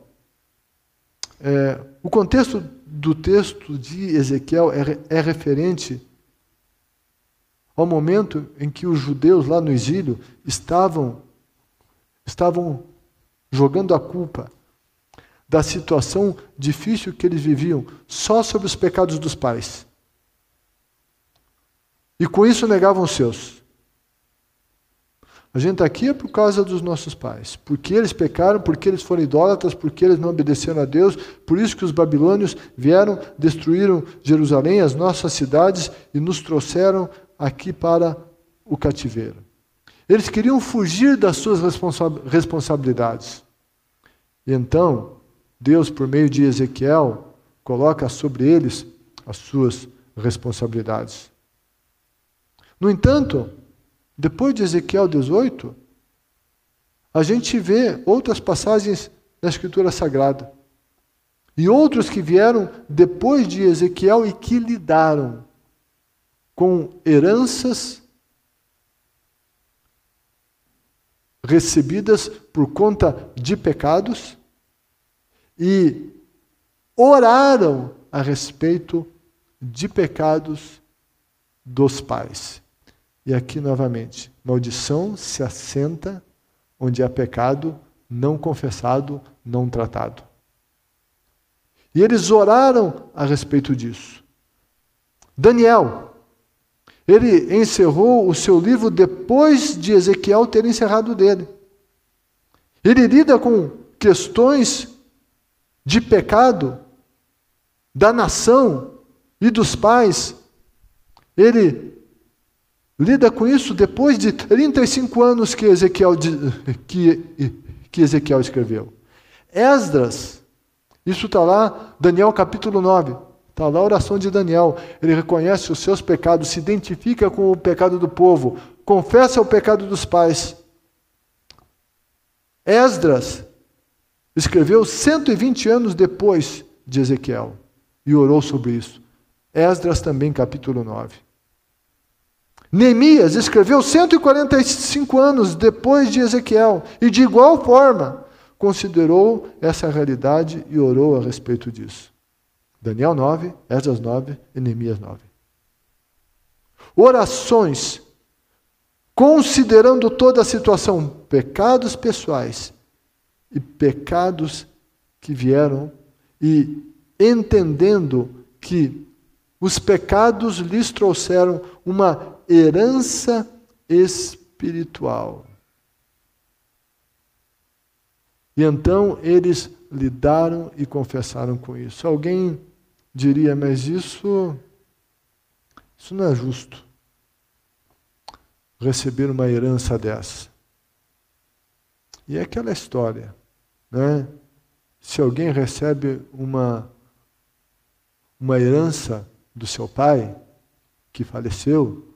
B: é, o contexto do texto de Ezequiel é, é referente ao momento em que os judeus lá no exílio estavam estavam jogando a culpa da situação difícil que eles viviam só sobre os pecados dos pais. E com isso negavam os seus. A gente está aqui é por causa dos nossos pais. Porque eles pecaram, porque eles foram idólatras, porque eles não obedeceram a Deus. Por isso que os babilônios vieram, destruíram Jerusalém, as nossas cidades e nos trouxeram aqui para o cativeiro. Eles queriam fugir das suas responsa responsabilidades. E então, Deus, por meio de Ezequiel, coloca sobre eles as suas responsabilidades. No entanto, depois de Ezequiel 18, a gente vê outras passagens na Escritura Sagrada. E outros que vieram depois de Ezequiel e que lidaram com heranças recebidas por conta de pecados e oraram a respeito de pecados dos pais. E aqui novamente, maldição se assenta onde há pecado não confessado, não tratado. E eles oraram a respeito disso. Daniel, ele encerrou o seu livro depois de Ezequiel ter encerrado dele. Ele lida com questões de pecado da nação e dos pais. Ele lida com isso depois de 35 anos que Ezequiel, que, que Ezequiel escreveu. Esdras, isso está lá, Daniel capítulo 9, está lá a oração de Daniel. Ele reconhece os seus pecados, se identifica com o pecado do povo, confessa o pecado dos pais. Esdras escreveu 120 anos depois de Ezequiel e orou sobre isso. Esdras também, capítulo 9. Neemias escreveu 145 anos depois de Ezequiel e, de igual forma, considerou essa realidade e orou a respeito disso. Daniel 9, Esdras 9 e Neemias 9. Orações, considerando toda a situação, pecados pessoais e pecados que vieram, e entendendo que os pecados lhes trouxeram uma herança espiritual. E então eles lidaram e confessaram com isso. Alguém diria, mas isso, isso não é justo. Receber uma herança dessa. E é aquela história, né? Se alguém recebe uma, uma herança do seu pai, que faleceu,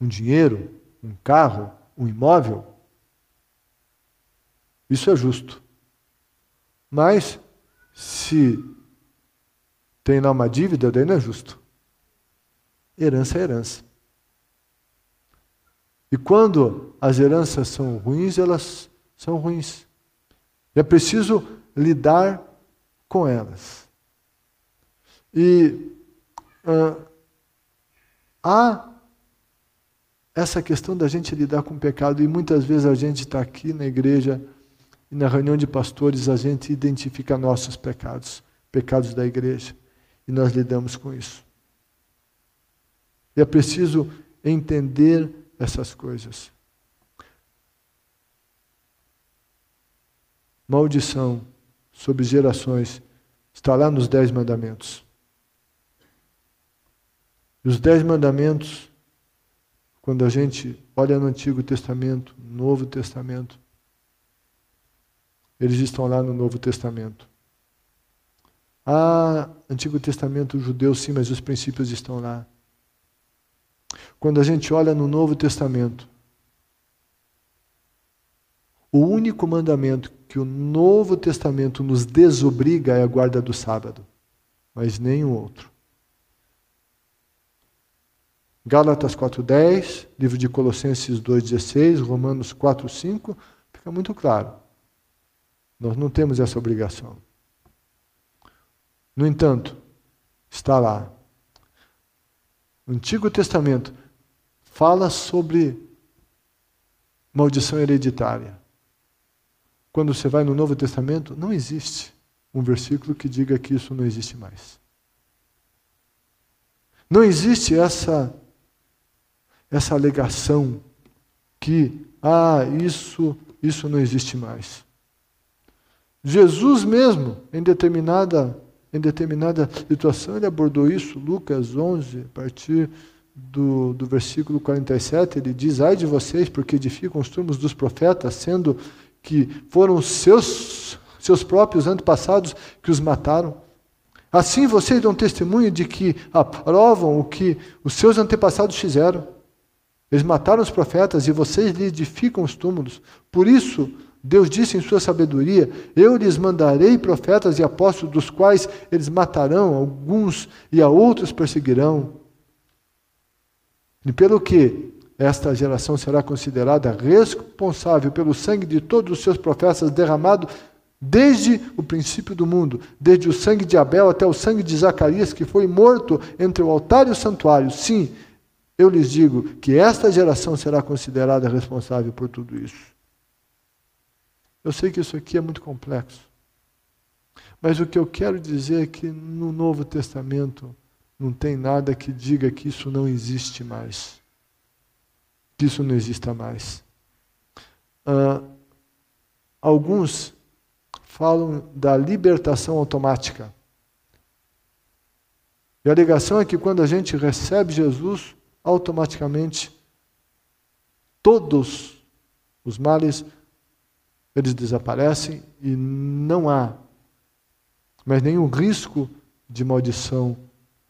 B: um dinheiro, um carro, um imóvel, isso é justo. Mas, se tem lá uma dívida, daí não é justo. Herança é herança. E quando as heranças são ruins, elas são ruins. É preciso lidar com elas. E uh, há essa questão da gente lidar com o pecado, e muitas vezes a gente está aqui na igreja e na reunião de pastores a gente identifica nossos pecados, pecados da igreja. e nós lidamos com isso. E é preciso entender essas coisas. Maldição sobre gerações está lá nos Dez Mandamentos. Os Dez Mandamentos, quando a gente olha no Antigo Testamento, Novo Testamento, eles estão lá no Novo Testamento. Ah, Antigo Testamento judeu, sim, mas os princípios estão lá. Quando a gente olha no Novo Testamento, o único mandamento que o Novo Testamento nos desobriga é a guarda do sábado, mas nenhum outro. Gálatas 4:10, livro de Colossenses 2:16, Romanos 4:5, fica muito claro. Nós não temos essa obrigação. No entanto, está lá. O Antigo Testamento fala sobre maldição hereditária. Quando você vai no Novo Testamento, não existe um versículo que diga que isso não existe mais. Não existe essa essa alegação que ah, isso isso não existe mais. Jesus mesmo, em determinada em determinada situação, ele abordou isso, Lucas 11, a partir do, do versículo 47, ele diz: Ai de vocês, porque edificam os túmulos dos profetas, sendo que foram seus, seus próprios antepassados que os mataram. Assim vocês dão testemunho de que aprovam o que os seus antepassados fizeram. Eles mataram os profetas e vocês lhe edificam os túmulos. Por isso, Deus disse em sua sabedoria: Eu lhes mandarei profetas e apóstolos, dos quais eles matarão alguns e a outros perseguirão. E pelo que esta geração será considerada responsável pelo sangue de todos os seus profetas derramado desde o princípio do mundo, desde o sangue de Abel até o sangue de Zacarias, que foi morto entre o altar e o santuário. Sim, eu lhes digo que esta geração será considerada responsável por tudo isso. Eu sei que isso aqui é muito complexo. Mas o que eu quero dizer é que no Novo Testamento não tem nada que diga que isso não existe mais que isso não exista mais. Uh, alguns falam da libertação automática. E a alegação é que quando a gente recebe Jesus, automaticamente todos os males eles desaparecem e não há mais nenhum risco de maldição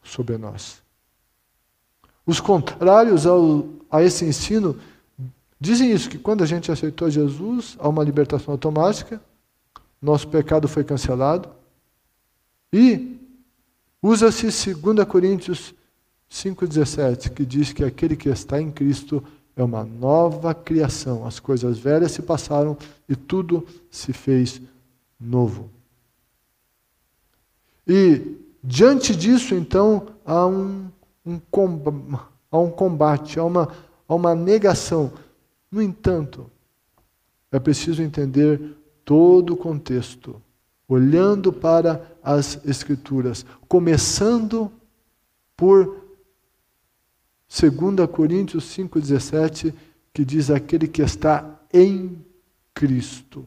B: sobre nós. Os contrários ao, a esse ensino dizem isso, que quando a gente aceitou Jesus, há uma libertação automática, nosso pecado foi cancelado, e usa-se 2 Coríntios 5,17, que diz que aquele que está em Cristo é uma nova criação. As coisas velhas se passaram e tudo se fez novo. E diante disso, então, há um um há um combate, há uma, há uma negação. No entanto, é preciso entender todo o contexto, olhando para as Escrituras, começando por 2 Coríntios 5,17, que diz: aquele que está em Cristo.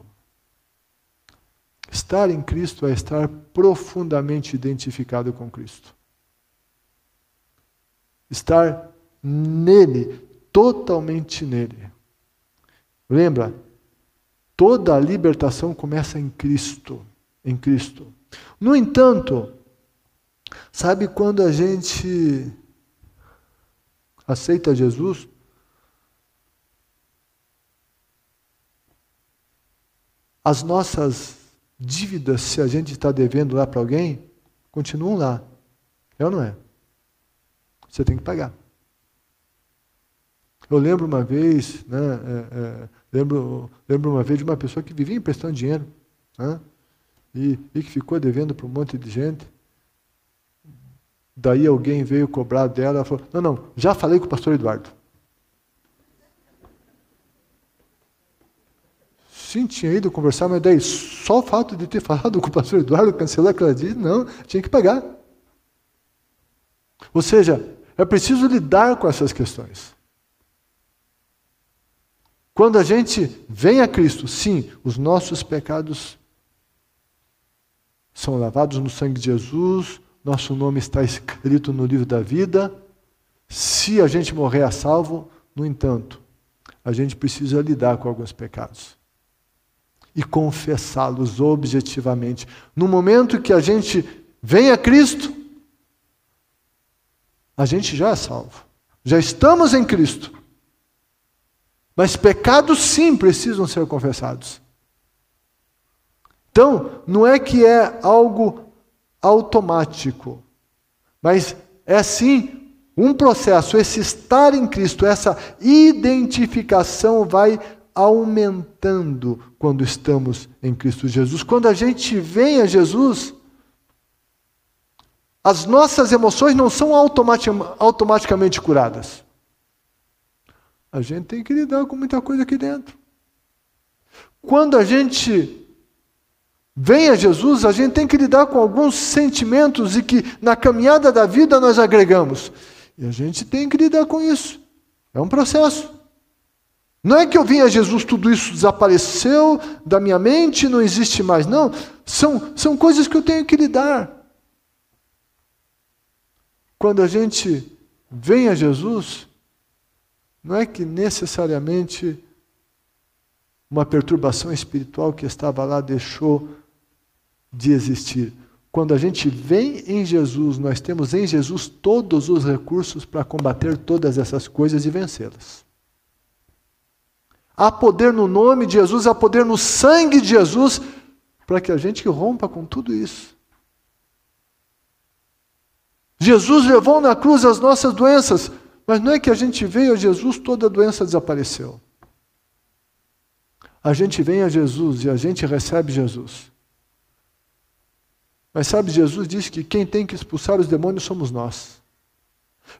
B: Estar em Cristo é estar profundamente identificado com Cristo estar nele, totalmente nele. Lembra? Toda a libertação começa em Cristo, em Cristo. No entanto, sabe quando a gente aceita Jesus? As nossas dívidas, se a gente está devendo lá para alguém, continuam lá. É ou não é? você tem que pagar. Eu lembro uma vez, né, é, é, lembro, lembro uma vez de uma pessoa que vivia emprestando dinheiro né, e, e que ficou devendo para um monte de gente. Daí alguém veio cobrar dela e falou: Não, não, já falei com o pastor Eduardo. Sim, tinha ido conversar, mas daí só o fato de ter falado com o pastor Eduardo cancelou aquela dívida? Não, tinha que pagar. Ou seja, é preciso lidar com essas questões. Quando a gente vem a Cristo, sim, os nossos pecados são lavados no sangue de Jesus, nosso nome está escrito no livro da vida. Se a gente morrer a salvo, no entanto, a gente precisa lidar com alguns pecados e confessá-los objetivamente. No momento que a gente vem a Cristo, a gente já é salvo. Já estamos em Cristo. Mas pecados sim precisam ser confessados. Então, não é que é algo automático, mas é sim um processo. Esse estar em Cristo, essa identificação vai aumentando quando estamos em Cristo Jesus. Quando a gente vem a Jesus, as nossas emoções não são automaticamente curadas. A gente tem que lidar com muita coisa aqui dentro. Quando a gente vem a Jesus, a gente tem que lidar com alguns sentimentos e que na caminhada da vida nós agregamos. E a gente tem que lidar com isso. É um processo. Não é que eu vim a Jesus, tudo isso desapareceu da minha mente, não existe mais. Não, são, são coisas que eu tenho que lidar. Quando a gente vem a Jesus, não é que necessariamente uma perturbação espiritual que estava lá deixou de existir. Quando a gente vem em Jesus, nós temos em Jesus todos os recursos para combater todas essas coisas e vencê-las. Há poder no nome de Jesus, há poder no sangue de Jesus para que a gente rompa com tudo isso. Jesus levou na cruz as nossas doenças, mas não é que a gente veio a Jesus, toda a doença desapareceu. A gente vem a Jesus e a gente recebe Jesus. Mas sabe, Jesus disse que quem tem que expulsar os demônios somos nós.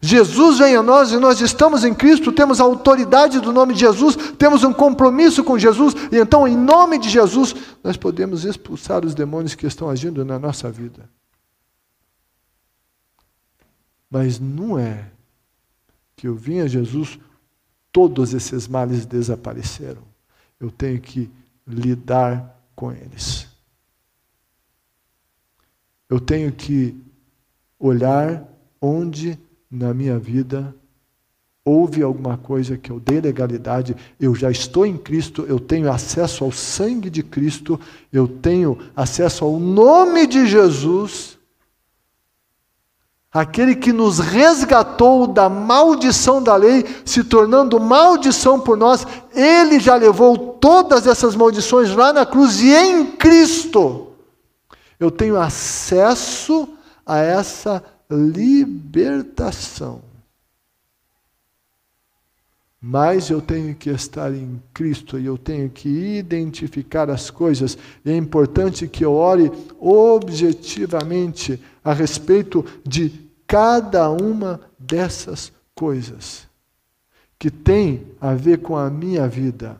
B: Jesus vem a nós e nós estamos em Cristo, temos a autoridade do nome de Jesus, temos um compromisso com Jesus, e então, em nome de Jesus, nós podemos expulsar os demônios que estão agindo na nossa vida. Mas não é que eu vim a Jesus, todos esses males desapareceram. Eu tenho que lidar com eles. Eu tenho que olhar onde na minha vida houve alguma coisa que eu dei legalidade, eu já estou em Cristo, eu tenho acesso ao sangue de Cristo, eu tenho acesso ao nome de Jesus. Aquele que nos resgatou da maldição da lei, se tornando maldição por nós, ele já levou todas essas maldições lá na cruz e em Cristo eu tenho acesso a essa libertação. Mas eu tenho que estar em Cristo e eu tenho que identificar as coisas. E é importante que eu ore objetivamente a respeito de cada uma dessas coisas que tem a ver com a minha vida.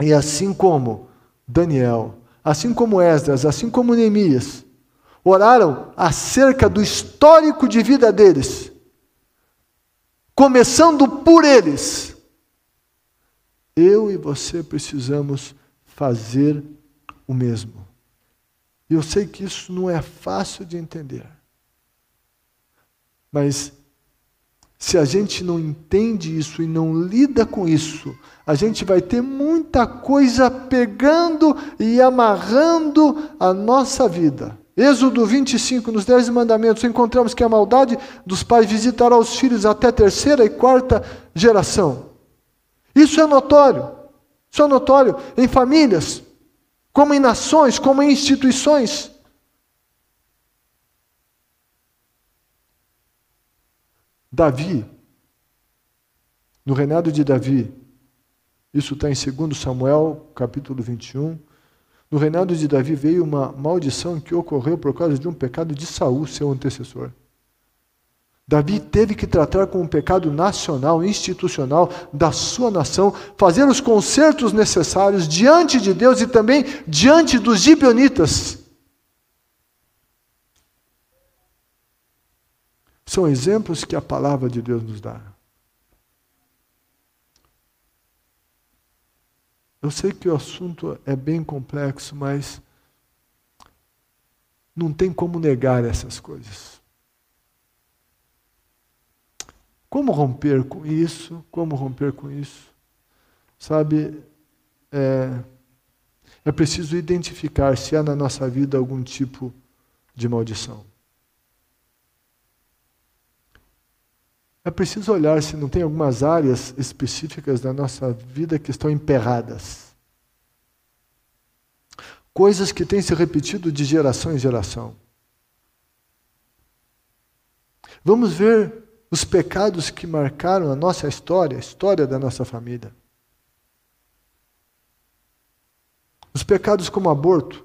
B: E assim como Daniel, assim como Esdras, assim como Neemias, oraram acerca do histórico de vida deles, começando por eles, eu e você precisamos fazer o mesmo. Eu sei que isso não é fácil de entender. Mas se a gente não entende isso e não lida com isso, a gente vai ter muita coisa pegando e amarrando a nossa vida. Êxodo 25, nos Dez Mandamentos, encontramos que a maldade dos pais visitará os filhos até terceira e quarta geração. Isso é notório. Isso é notório em famílias, como em nações, como em instituições. Davi, no reinado de Davi, isso está em 2 Samuel, capítulo 21. No reinado de Davi veio uma maldição que ocorreu por causa de um pecado de Saul, seu antecessor. Davi teve que tratar com um pecado nacional, institucional da sua nação, fazer os consertos necessários diante de Deus e também diante dos gibeonitas. São exemplos que a palavra de Deus nos dá. Eu sei que o assunto é bem complexo, mas não tem como negar essas coisas. Como romper com isso? Como romper com isso? Sabe, é, é preciso identificar se há na nossa vida algum tipo de maldição. É preciso olhar se não tem algumas áreas específicas da nossa vida que estão emperradas. Coisas que têm se repetido de geração em geração. Vamos ver os pecados que marcaram a nossa história, a história da nossa família. Os pecados como aborto,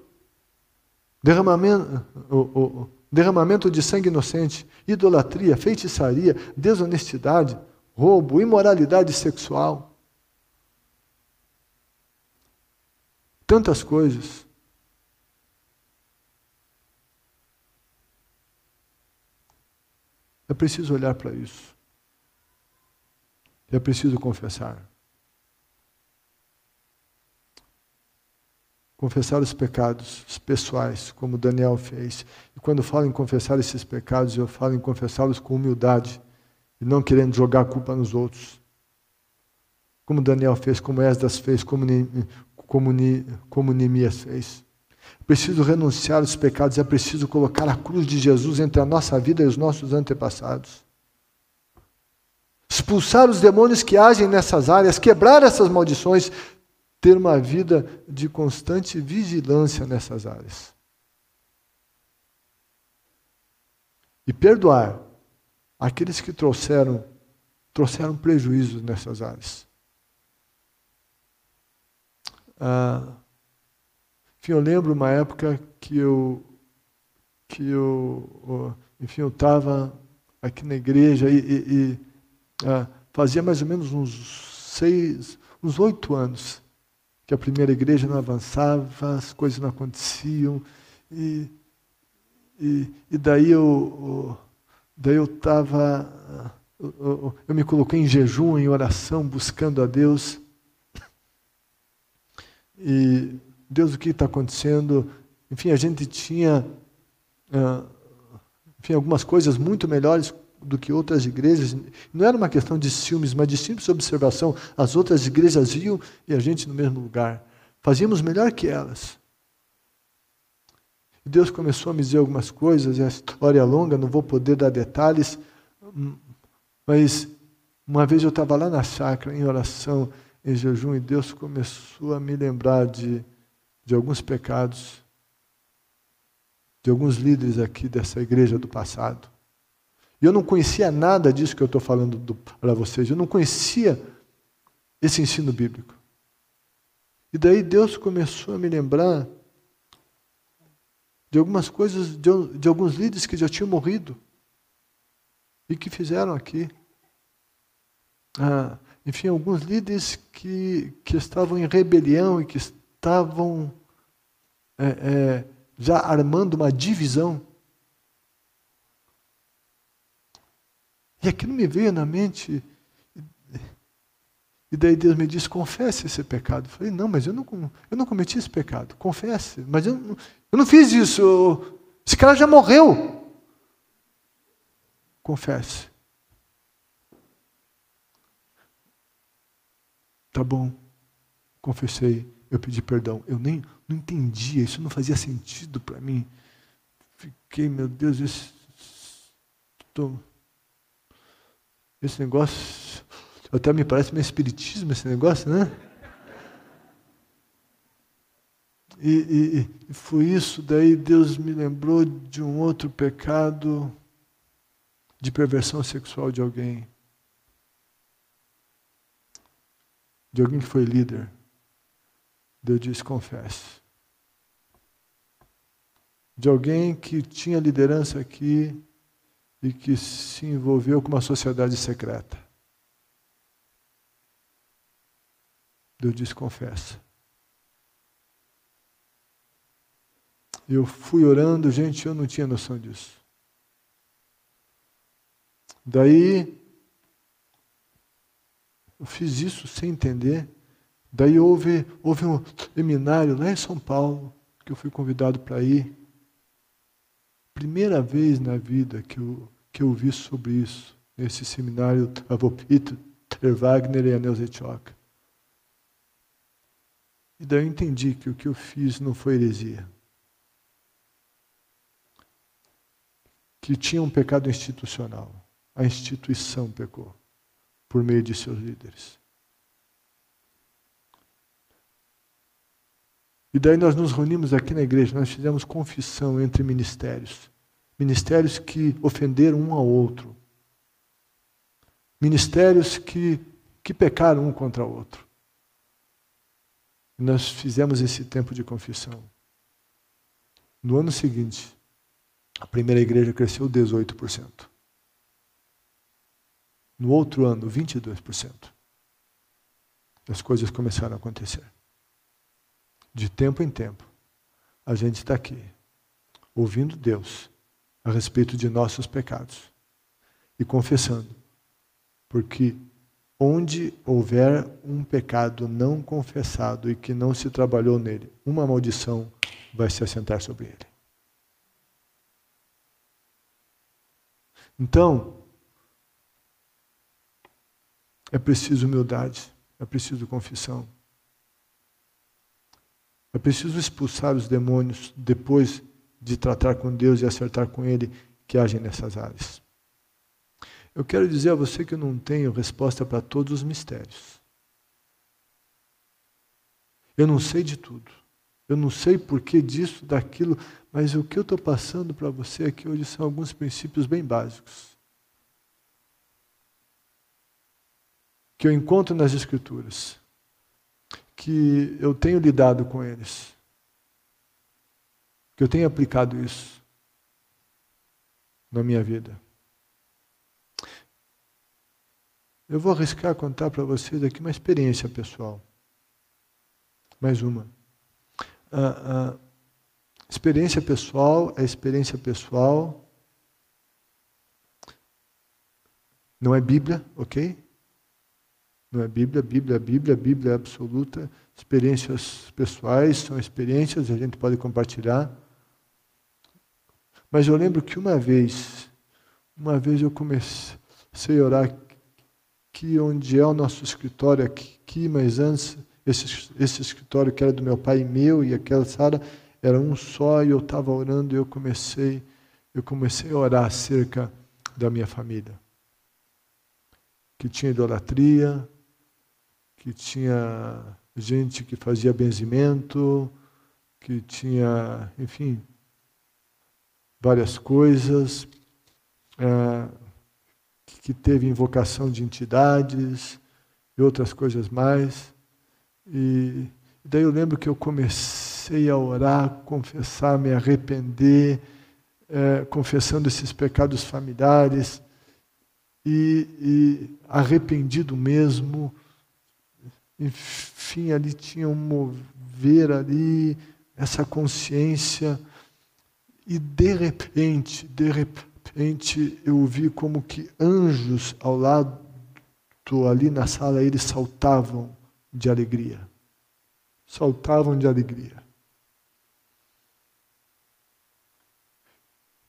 B: derramamento, o, o, derramamento de sangue inocente, idolatria, feitiçaria, desonestidade, roubo, imoralidade sexual. Tantas coisas. É preciso olhar para isso. É preciso confessar. Confessar os pecados pessoais, como Daniel fez. E quando falo em confessar esses pecados, eu falo em confessá-los com humildade e não querendo jogar a culpa nos outros. Como Daniel fez, como Esdras fez, como, como, como Neemias fez. É preciso renunciar aos pecados, é preciso colocar a cruz de Jesus entre a nossa vida e os nossos antepassados. Expulsar os demônios que agem nessas áreas, quebrar essas maldições, ter uma vida de constante vigilância nessas áreas. E perdoar aqueles que trouxeram trouxeram prejuízos nessas áreas. Ah, enfim, eu lembro uma época que eu que eu enfim eu estava aqui na igreja e, e, e ah, fazia mais ou menos uns seis, uns oito anos que a primeira igreja não avançava, as coisas não aconteciam. E, e, e daí eu daí eu estava eu, eu, me coloquei em jejum, em oração, buscando a Deus. E Deus, o que está acontecendo? Enfim, a gente tinha uh, enfim, algumas coisas muito melhores do que outras igrejas. Não era uma questão de ciúmes, mas de simples observação. As outras igrejas iam e a gente no mesmo lugar. Fazíamos melhor que elas. E Deus começou a me dizer algumas coisas, e a história é longa, não vou poder dar detalhes, mas uma vez eu estava lá na chácara, em oração, em jejum, e Deus começou a me lembrar de, de alguns pecados, de alguns líderes aqui dessa igreja do passado. E eu não conhecia nada disso que eu estou falando para vocês. Eu não conhecia esse ensino bíblico. E daí Deus começou a me lembrar de algumas coisas, de, de alguns líderes que já tinham morrido e que fizeram aqui. Ah, enfim, alguns líderes que, que estavam em rebelião e que estavam é, é, já armando uma divisão E aquilo me veio na mente. E daí Deus me disse: confesse esse pecado. Eu falei: não, mas eu não, eu não cometi esse pecado. Confesse. Mas eu, eu não fiz isso. Esse cara já morreu. Confesse. Tá bom. Confessei. Eu pedi perdão. Eu nem não entendia. Isso não fazia sentido para mim. Fiquei, meu Deus, isso. Estou esse negócio, até me parece meio espiritismo esse negócio, né? E, e, e, foi isso, daí Deus me lembrou de um outro pecado de perversão sexual de alguém. De alguém que foi líder. Deus disse: confesse. De alguém que tinha liderança aqui e que se envolveu com uma sociedade secreta. Deus disse: confessa. Eu fui orando, gente, eu não tinha noção disso. Daí eu fiz isso sem entender. Daí houve, houve um seminário lá em São Paulo, que eu fui convidado para ir. Primeira vez na vida que eu, que eu vi sobre isso, nesse seminário Avô Peter Wagner e a Neuza Etioca. E daí eu entendi que o que eu fiz não foi heresia. Que tinha um pecado institucional. A instituição pecou por meio de seus líderes. E daí nós nos reunimos aqui na igreja, nós fizemos confissão entre ministérios. Ministérios que ofenderam um ao outro. Ministérios que, que pecaram um contra o outro. E nós fizemos esse tempo de confissão. No ano seguinte, a primeira igreja cresceu 18%. No outro ano, 22%. As coisas começaram a acontecer. De tempo em tempo, a gente está aqui, ouvindo Deus a respeito de nossos pecados e confessando, porque onde houver um pecado não confessado e que não se trabalhou nele, uma maldição vai se assentar sobre ele. Então, é preciso humildade, é preciso confissão. É preciso expulsar os demônios depois de tratar com Deus e acertar com Ele que agem nessas áreas. Eu quero dizer a você que eu não tenho resposta para todos os mistérios. Eu não sei de tudo. Eu não sei porquê disso, daquilo, mas o que eu estou passando para você aqui hoje são alguns princípios bem básicos. que eu encontro nas Escrituras, que eu tenho lidado com eles, que eu tenho aplicado isso na minha vida. Eu vou arriscar contar para vocês aqui uma experiência pessoal. Mais uma. A, a experiência pessoal é experiência pessoal. Não é Bíblia, ok? Não é Bíblia, Bíblia, Bíblia, Bíblia é absoluta. Experiências pessoais são experiências, a gente pode compartilhar. Mas eu lembro que uma vez, uma vez eu comecei a orar aqui onde é o nosso escritório, aqui, mas antes, esse, esse escritório que era do meu pai e meu, e aquela sala era um só, e eu estava orando e eu comecei, eu comecei a orar acerca da minha família. Que tinha idolatria, que tinha gente que fazia benzimento, que tinha, enfim, várias coisas, é, que teve invocação de entidades e outras coisas mais. E daí eu lembro que eu comecei a orar, confessar, me arrepender, é, confessando esses pecados familiares e, e arrependido mesmo enfim, ali tinha um mover ali, essa consciência. E de repente, de repente, eu vi como que anjos ao lado, ali na sala, eles saltavam de alegria. Saltavam de alegria.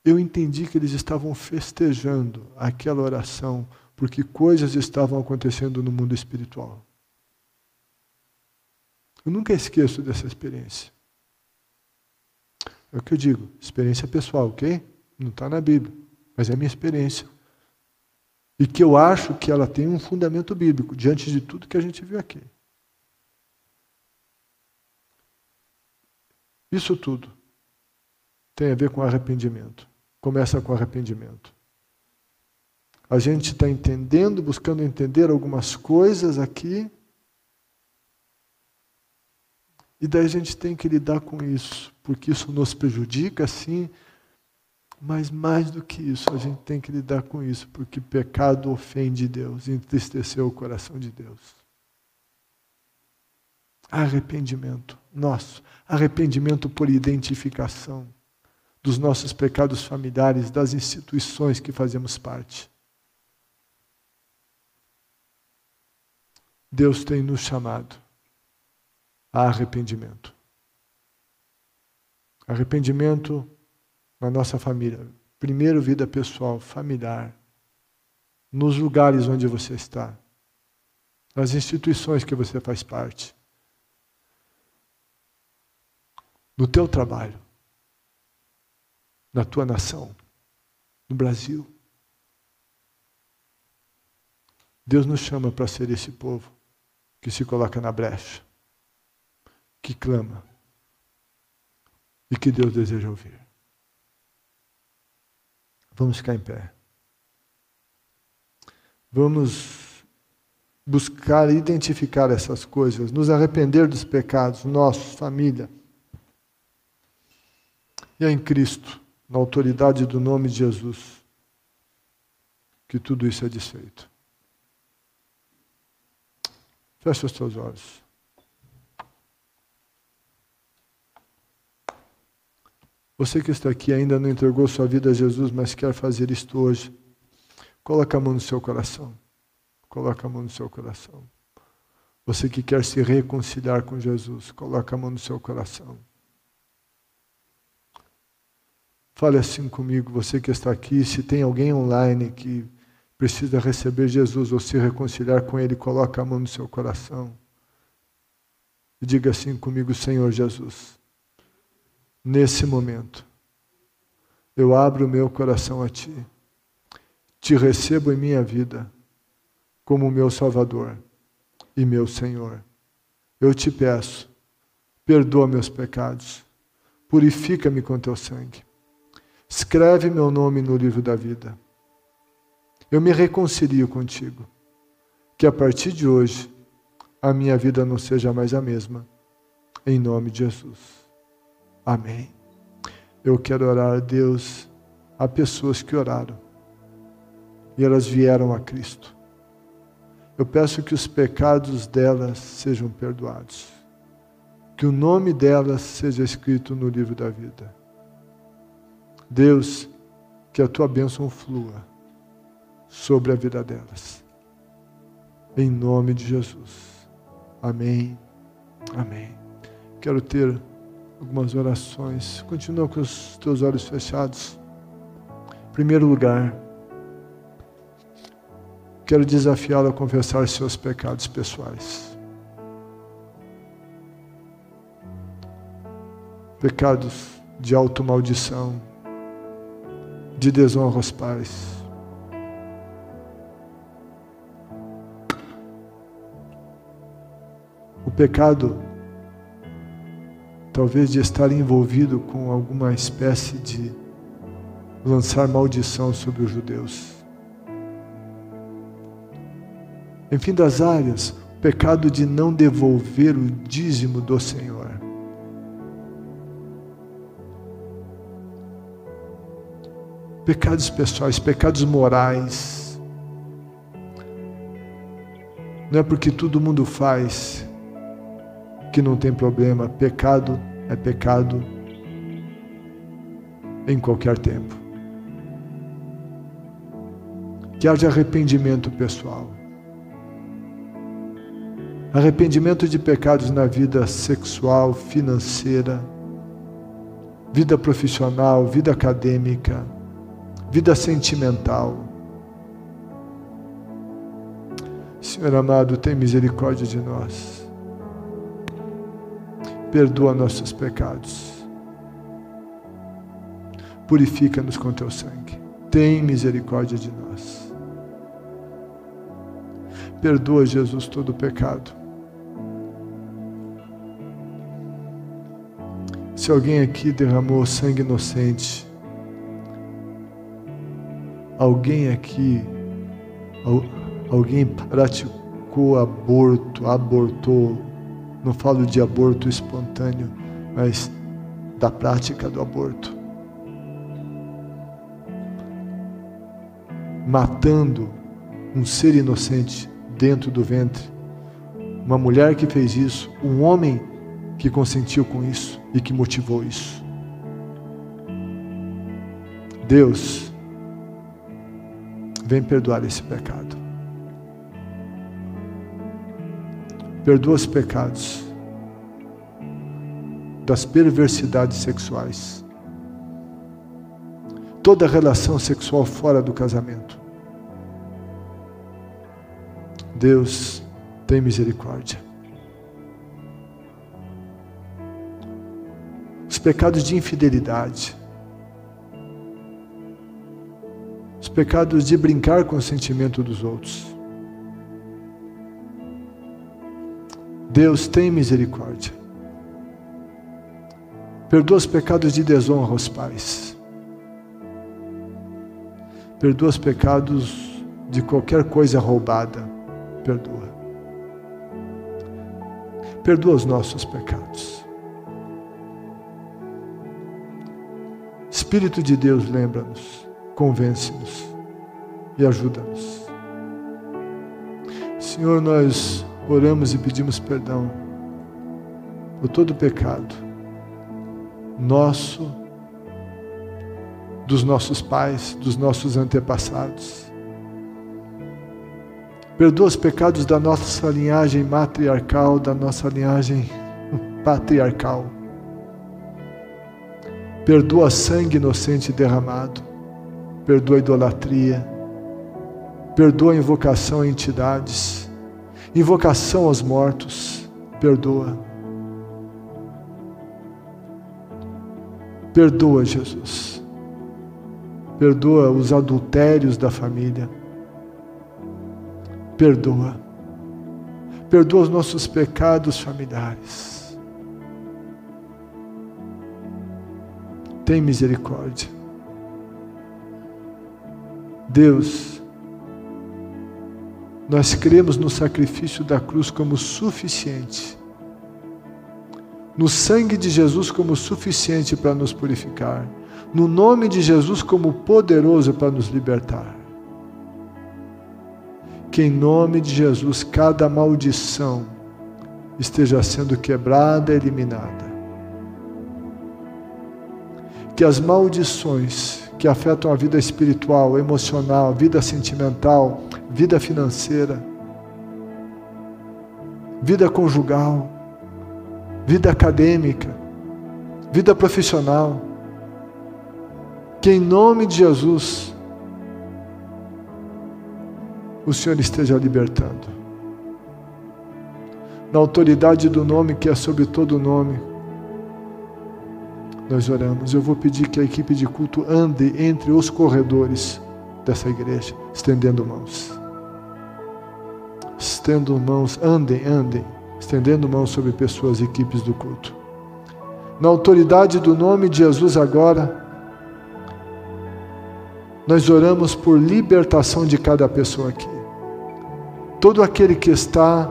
B: Eu entendi que eles estavam festejando aquela oração, porque coisas estavam acontecendo no mundo espiritual. Eu nunca esqueço dessa experiência. É o que eu digo, experiência pessoal, ok? Não está na Bíblia, mas é minha experiência. E que eu acho que ela tem um fundamento bíblico, diante de tudo que a gente viu aqui. Isso tudo tem a ver com arrependimento. Começa com arrependimento. A gente está entendendo, buscando entender algumas coisas aqui, e daí a gente tem que lidar com isso, porque isso nos prejudica, sim, mas mais do que isso, a gente tem que lidar com isso, porque pecado ofende Deus, entristeceu o coração de Deus. Arrependimento nosso, arrependimento por identificação dos nossos pecados familiares, das instituições que fazemos parte. Deus tem nos chamado a arrependimento. Arrependimento na nossa família. Primeiro, vida pessoal, familiar. Nos lugares onde você está. Nas instituições que você faz parte. No teu trabalho. Na tua nação. No Brasil. Deus nos chama para ser esse povo que se coloca na brecha, que clama e que Deus deseja ouvir. Vamos ficar em pé. Vamos buscar identificar essas coisas, nos arrepender dos pecados nossos, família. E é em Cristo, na autoridade do nome de Jesus, que tudo isso é desfeito. Feche os teus olhos. Você que está aqui ainda não entregou sua vida a Jesus, mas quer fazer isto hoje, coloca a mão no seu coração. Coloca a mão no seu coração. Você que quer se reconciliar com Jesus, coloca a mão no seu coração. Fale assim comigo, você que está aqui, se tem alguém online que precisa receber Jesus ou se reconciliar com Ele, coloca a mão no seu coração. E diga assim comigo, Senhor Jesus, nesse momento, eu abro o meu coração a Ti, te recebo em minha vida como meu Salvador e meu Senhor. Eu te peço, perdoa meus pecados, purifica-me com Teu sangue, escreve meu nome no livro da vida eu me reconcilio contigo. Que a partir de hoje a minha vida não seja mais a mesma. Em nome de Jesus. Amém. Eu quero orar a Deus a pessoas que oraram e elas vieram a Cristo. Eu peço que os pecados delas sejam perdoados. Que o nome delas seja escrito no livro da vida. Deus, que a tua bênção flua sobre a vida delas. Em nome de Jesus. Amém. Amém. Quero ter algumas orações. Continua com os teus olhos fechados. Em primeiro lugar, quero desafiá-lo a confessar seus pecados pessoais. Pecados de automaldição, de desonra aos pais o pecado, talvez de estar envolvido com alguma espécie de lançar maldição sobre os judeus. Enfim, das áreas, o pecado de não devolver o dízimo do Senhor. Pecados pessoais, pecados morais. Não é porque todo mundo faz que não tem problema. Pecado é pecado em qualquer tempo. Que haja arrependimento pessoal. Arrependimento de pecados na vida sexual, financeira, vida profissional, vida acadêmica, vida sentimental. Senhor amado, tem misericórdia de nós perdoa nossos pecados. Purifica-nos com teu sangue. Tem misericórdia de nós. Perdoa, Jesus, todo o pecado. Se alguém aqui derramou sangue inocente, alguém aqui, alguém praticou aborto, abortou, não falo de aborto espontâneo, mas da prática do aborto. Matando um ser inocente dentro do ventre. Uma mulher que fez isso, um homem que consentiu com isso e que motivou isso. Deus, vem perdoar esse pecado. Perdoa os pecados das perversidades sexuais. Toda relação sexual fora do casamento. Deus tem misericórdia. Os pecados de infidelidade. Os pecados de brincar com o sentimento dos outros. Deus tem misericórdia. Perdoa os pecados de desonra aos pais. Perdoa os pecados de qualquer coisa roubada. Perdoa. Perdoa os nossos pecados. Espírito de Deus, lembra-nos, convence-nos e ajuda-nos. Senhor, nós oramos e pedimos perdão por todo pecado nosso, dos nossos pais, dos nossos antepassados. Perdoa os pecados da nossa linhagem matriarcal, da nossa linhagem patriarcal. Perdoa sangue inocente derramado. Perdoa idolatria. Perdoa invocação a entidades. Invocação aos mortos. Perdoa Perdoa, Jesus. Perdoa os adultérios da família. Perdoa. Perdoa os nossos pecados familiares. Tem misericórdia. Deus, nós cremos no sacrifício da cruz como suficiente no sangue de Jesus como suficiente para nos purificar, no nome de Jesus como poderoso para nos libertar. Que em nome de Jesus cada maldição esteja sendo quebrada, eliminada. Que as maldições que afetam a vida espiritual, emocional, vida sentimental, vida financeira, vida conjugal, vida acadêmica, vida profissional. Que em nome de Jesus o Senhor esteja libertando. Na autoridade do nome que é sobre todo nome, nós oramos. Eu vou pedir que a equipe de culto ande entre os corredores dessa igreja, estendendo mãos. Estendo mãos, andem, andem estendendo mãos sobre pessoas e equipes do culto. Na autoridade do nome de Jesus agora, nós oramos por libertação de cada pessoa aqui. Todo aquele que está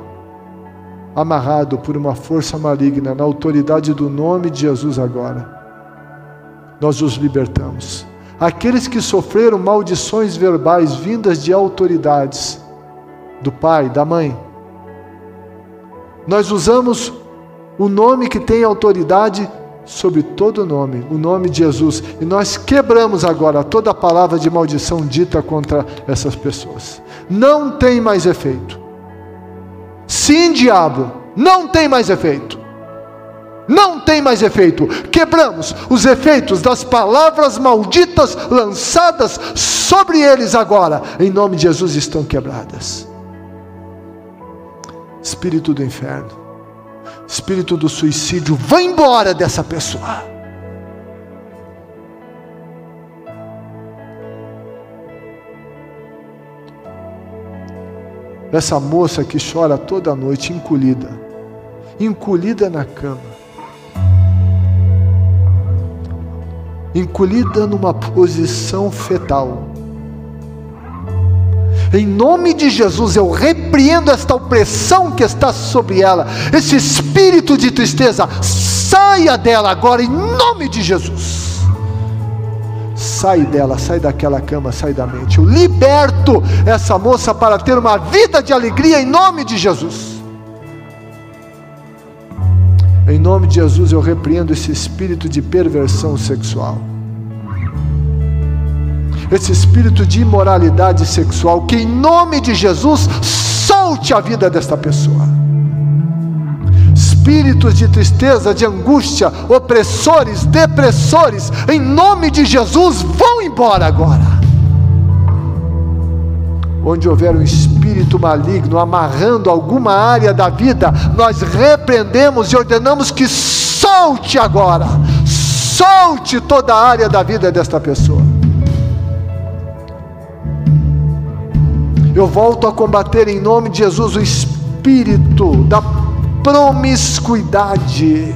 B: amarrado por uma força maligna, na autoridade do nome de Jesus agora, nós os libertamos. Aqueles que sofreram maldições verbais vindas de autoridades, do pai, da mãe, nós usamos o nome que tem autoridade sobre todo nome, o nome de Jesus, e nós quebramos agora toda a palavra de maldição dita contra essas pessoas. Não tem mais efeito. Sim, diabo, não tem mais efeito. Não tem mais efeito. Quebramos os efeitos das palavras malditas lançadas sobre eles agora. Em nome de Jesus estão quebradas espírito do inferno, espírito do suicídio, vai embora dessa pessoa. Essa moça que chora toda noite, encolhida, encolhida na cama, encolhida numa posição fetal em nome de Jesus, eu repreendo esta opressão que está sobre ela, esse espírito de tristeza, saia dela agora, em nome de Jesus. Sai dela, sai daquela cama, sai da mente. Eu liberto essa moça para ter uma vida de alegria em nome de Jesus. Em nome de Jesus, eu repreendo esse espírito de perversão sexual esse espírito de imoralidade sexual, que em nome de Jesus solte a vida desta pessoa. espíritos de tristeza, de angústia, opressores, depressores, em nome de Jesus, vão embora agora. Onde houver um espírito maligno amarrando alguma área da vida, nós repreendemos e ordenamos que solte agora, solte toda a área da vida desta pessoa. Eu volto a combater em nome de Jesus o espírito da promiscuidade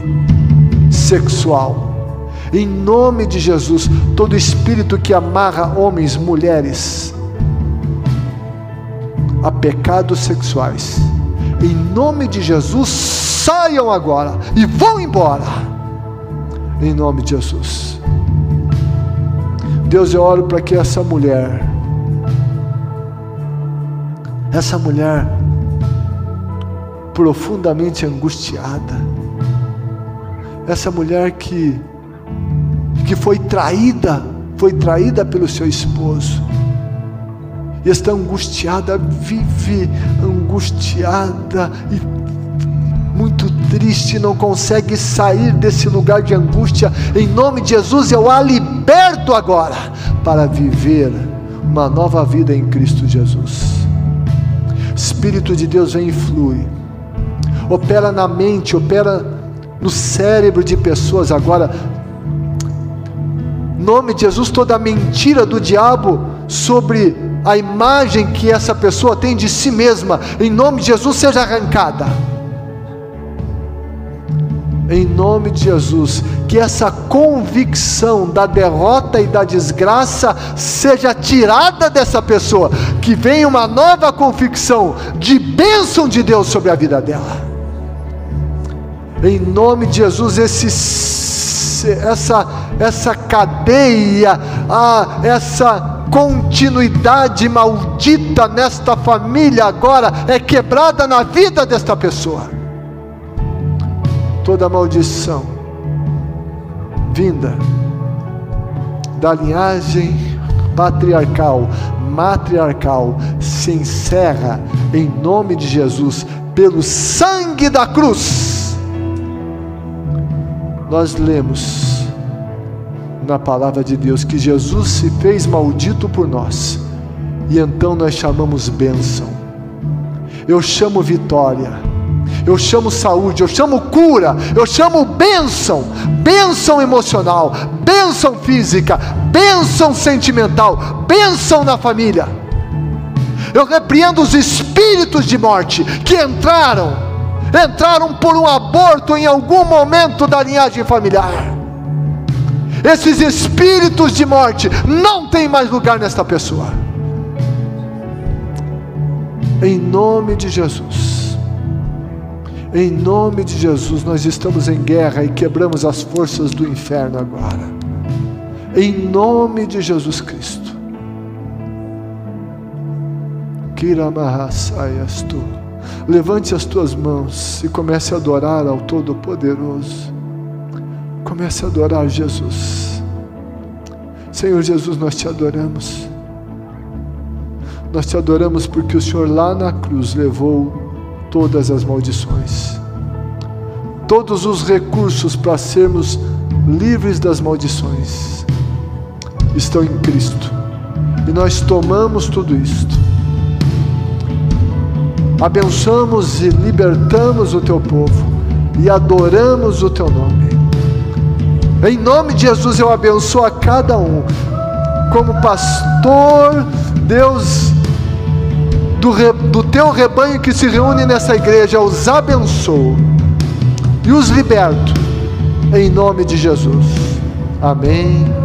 B: sexual. Em nome de Jesus, todo espírito que amarra homens, mulheres a pecados sexuais, em nome de Jesus, saiam agora e vão embora. Em nome de Jesus. Deus, eu oro para que essa mulher essa mulher profundamente angustiada, essa mulher que que foi traída, foi traída pelo seu esposo, e está angustiada, vive angustiada e muito triste, não consegue sair desse lugar de angústia. Em nome de Jesus, eu a liberto agora para viver uma nova vida em Cristo Jesus. Espírito de Deus vem e flui, opera na mente, opera no cérebro de pessoas agora. Nome de Jesus, toda a mentira do diabo sobre a imagem que essa pessoa tem de si mesma, em nome de Jesus, seja arrancada em nome de Jesus, que essa convicção da derrota e da desgraça seja tirada dessa pessoa, que venha uma nova convicção de bênção de Deus sobre a vida dela. Em nome de Jesus, esse, essa, essa cadeia, ah, essa continuidade maldita nesta família agora é quebrada na vida desta pessoa toda maldição vinda da linhagem patriarcal, matriarcal, se encerra em nome de Jesus, pelo sangue da cruz. Nós lemos na palavra de Deus que Jesus se fez maldito por nós, e então nós chamamos bênção. Eu chamo vitória eu chamo saúde, eu chamo cura, eu chamo bênção, bênção emocional, bênção física, bênção sentimental, bênção na família. Eu repreendo os espíritos de morte que entraram, entraram por um aborto em algum momento da linhagem familiar. Esses espíritos de morte não têm mais lugar nesta pessoa. Em nome de Jesus. Em nome de Jesus, nós estamos em guerra e quebramos as forças do inferno agora. Em nome de Jesus Cristo. tu. Levante as tuas mãos e comece a adorar ao Todo-Poderoso. Comece a adorar Jesus. Senhor Jesus, nós te adoramos. Nós te adoramos porque o Senhor lá na cruz levou todas as maldições. Todos os recursos para sermos livres das maldições estão em Cristo. E nós tomamos tudo isto. Abençoamos e libertamos o teu povo e adoramos o teu nome. Em nome de Jesus eu abençoo a cada um. Como pastor, Deus do, re, do teu rebanho que se reúne nessa igreja, os abençoo e os liberto, em nome de Jesus. Amém.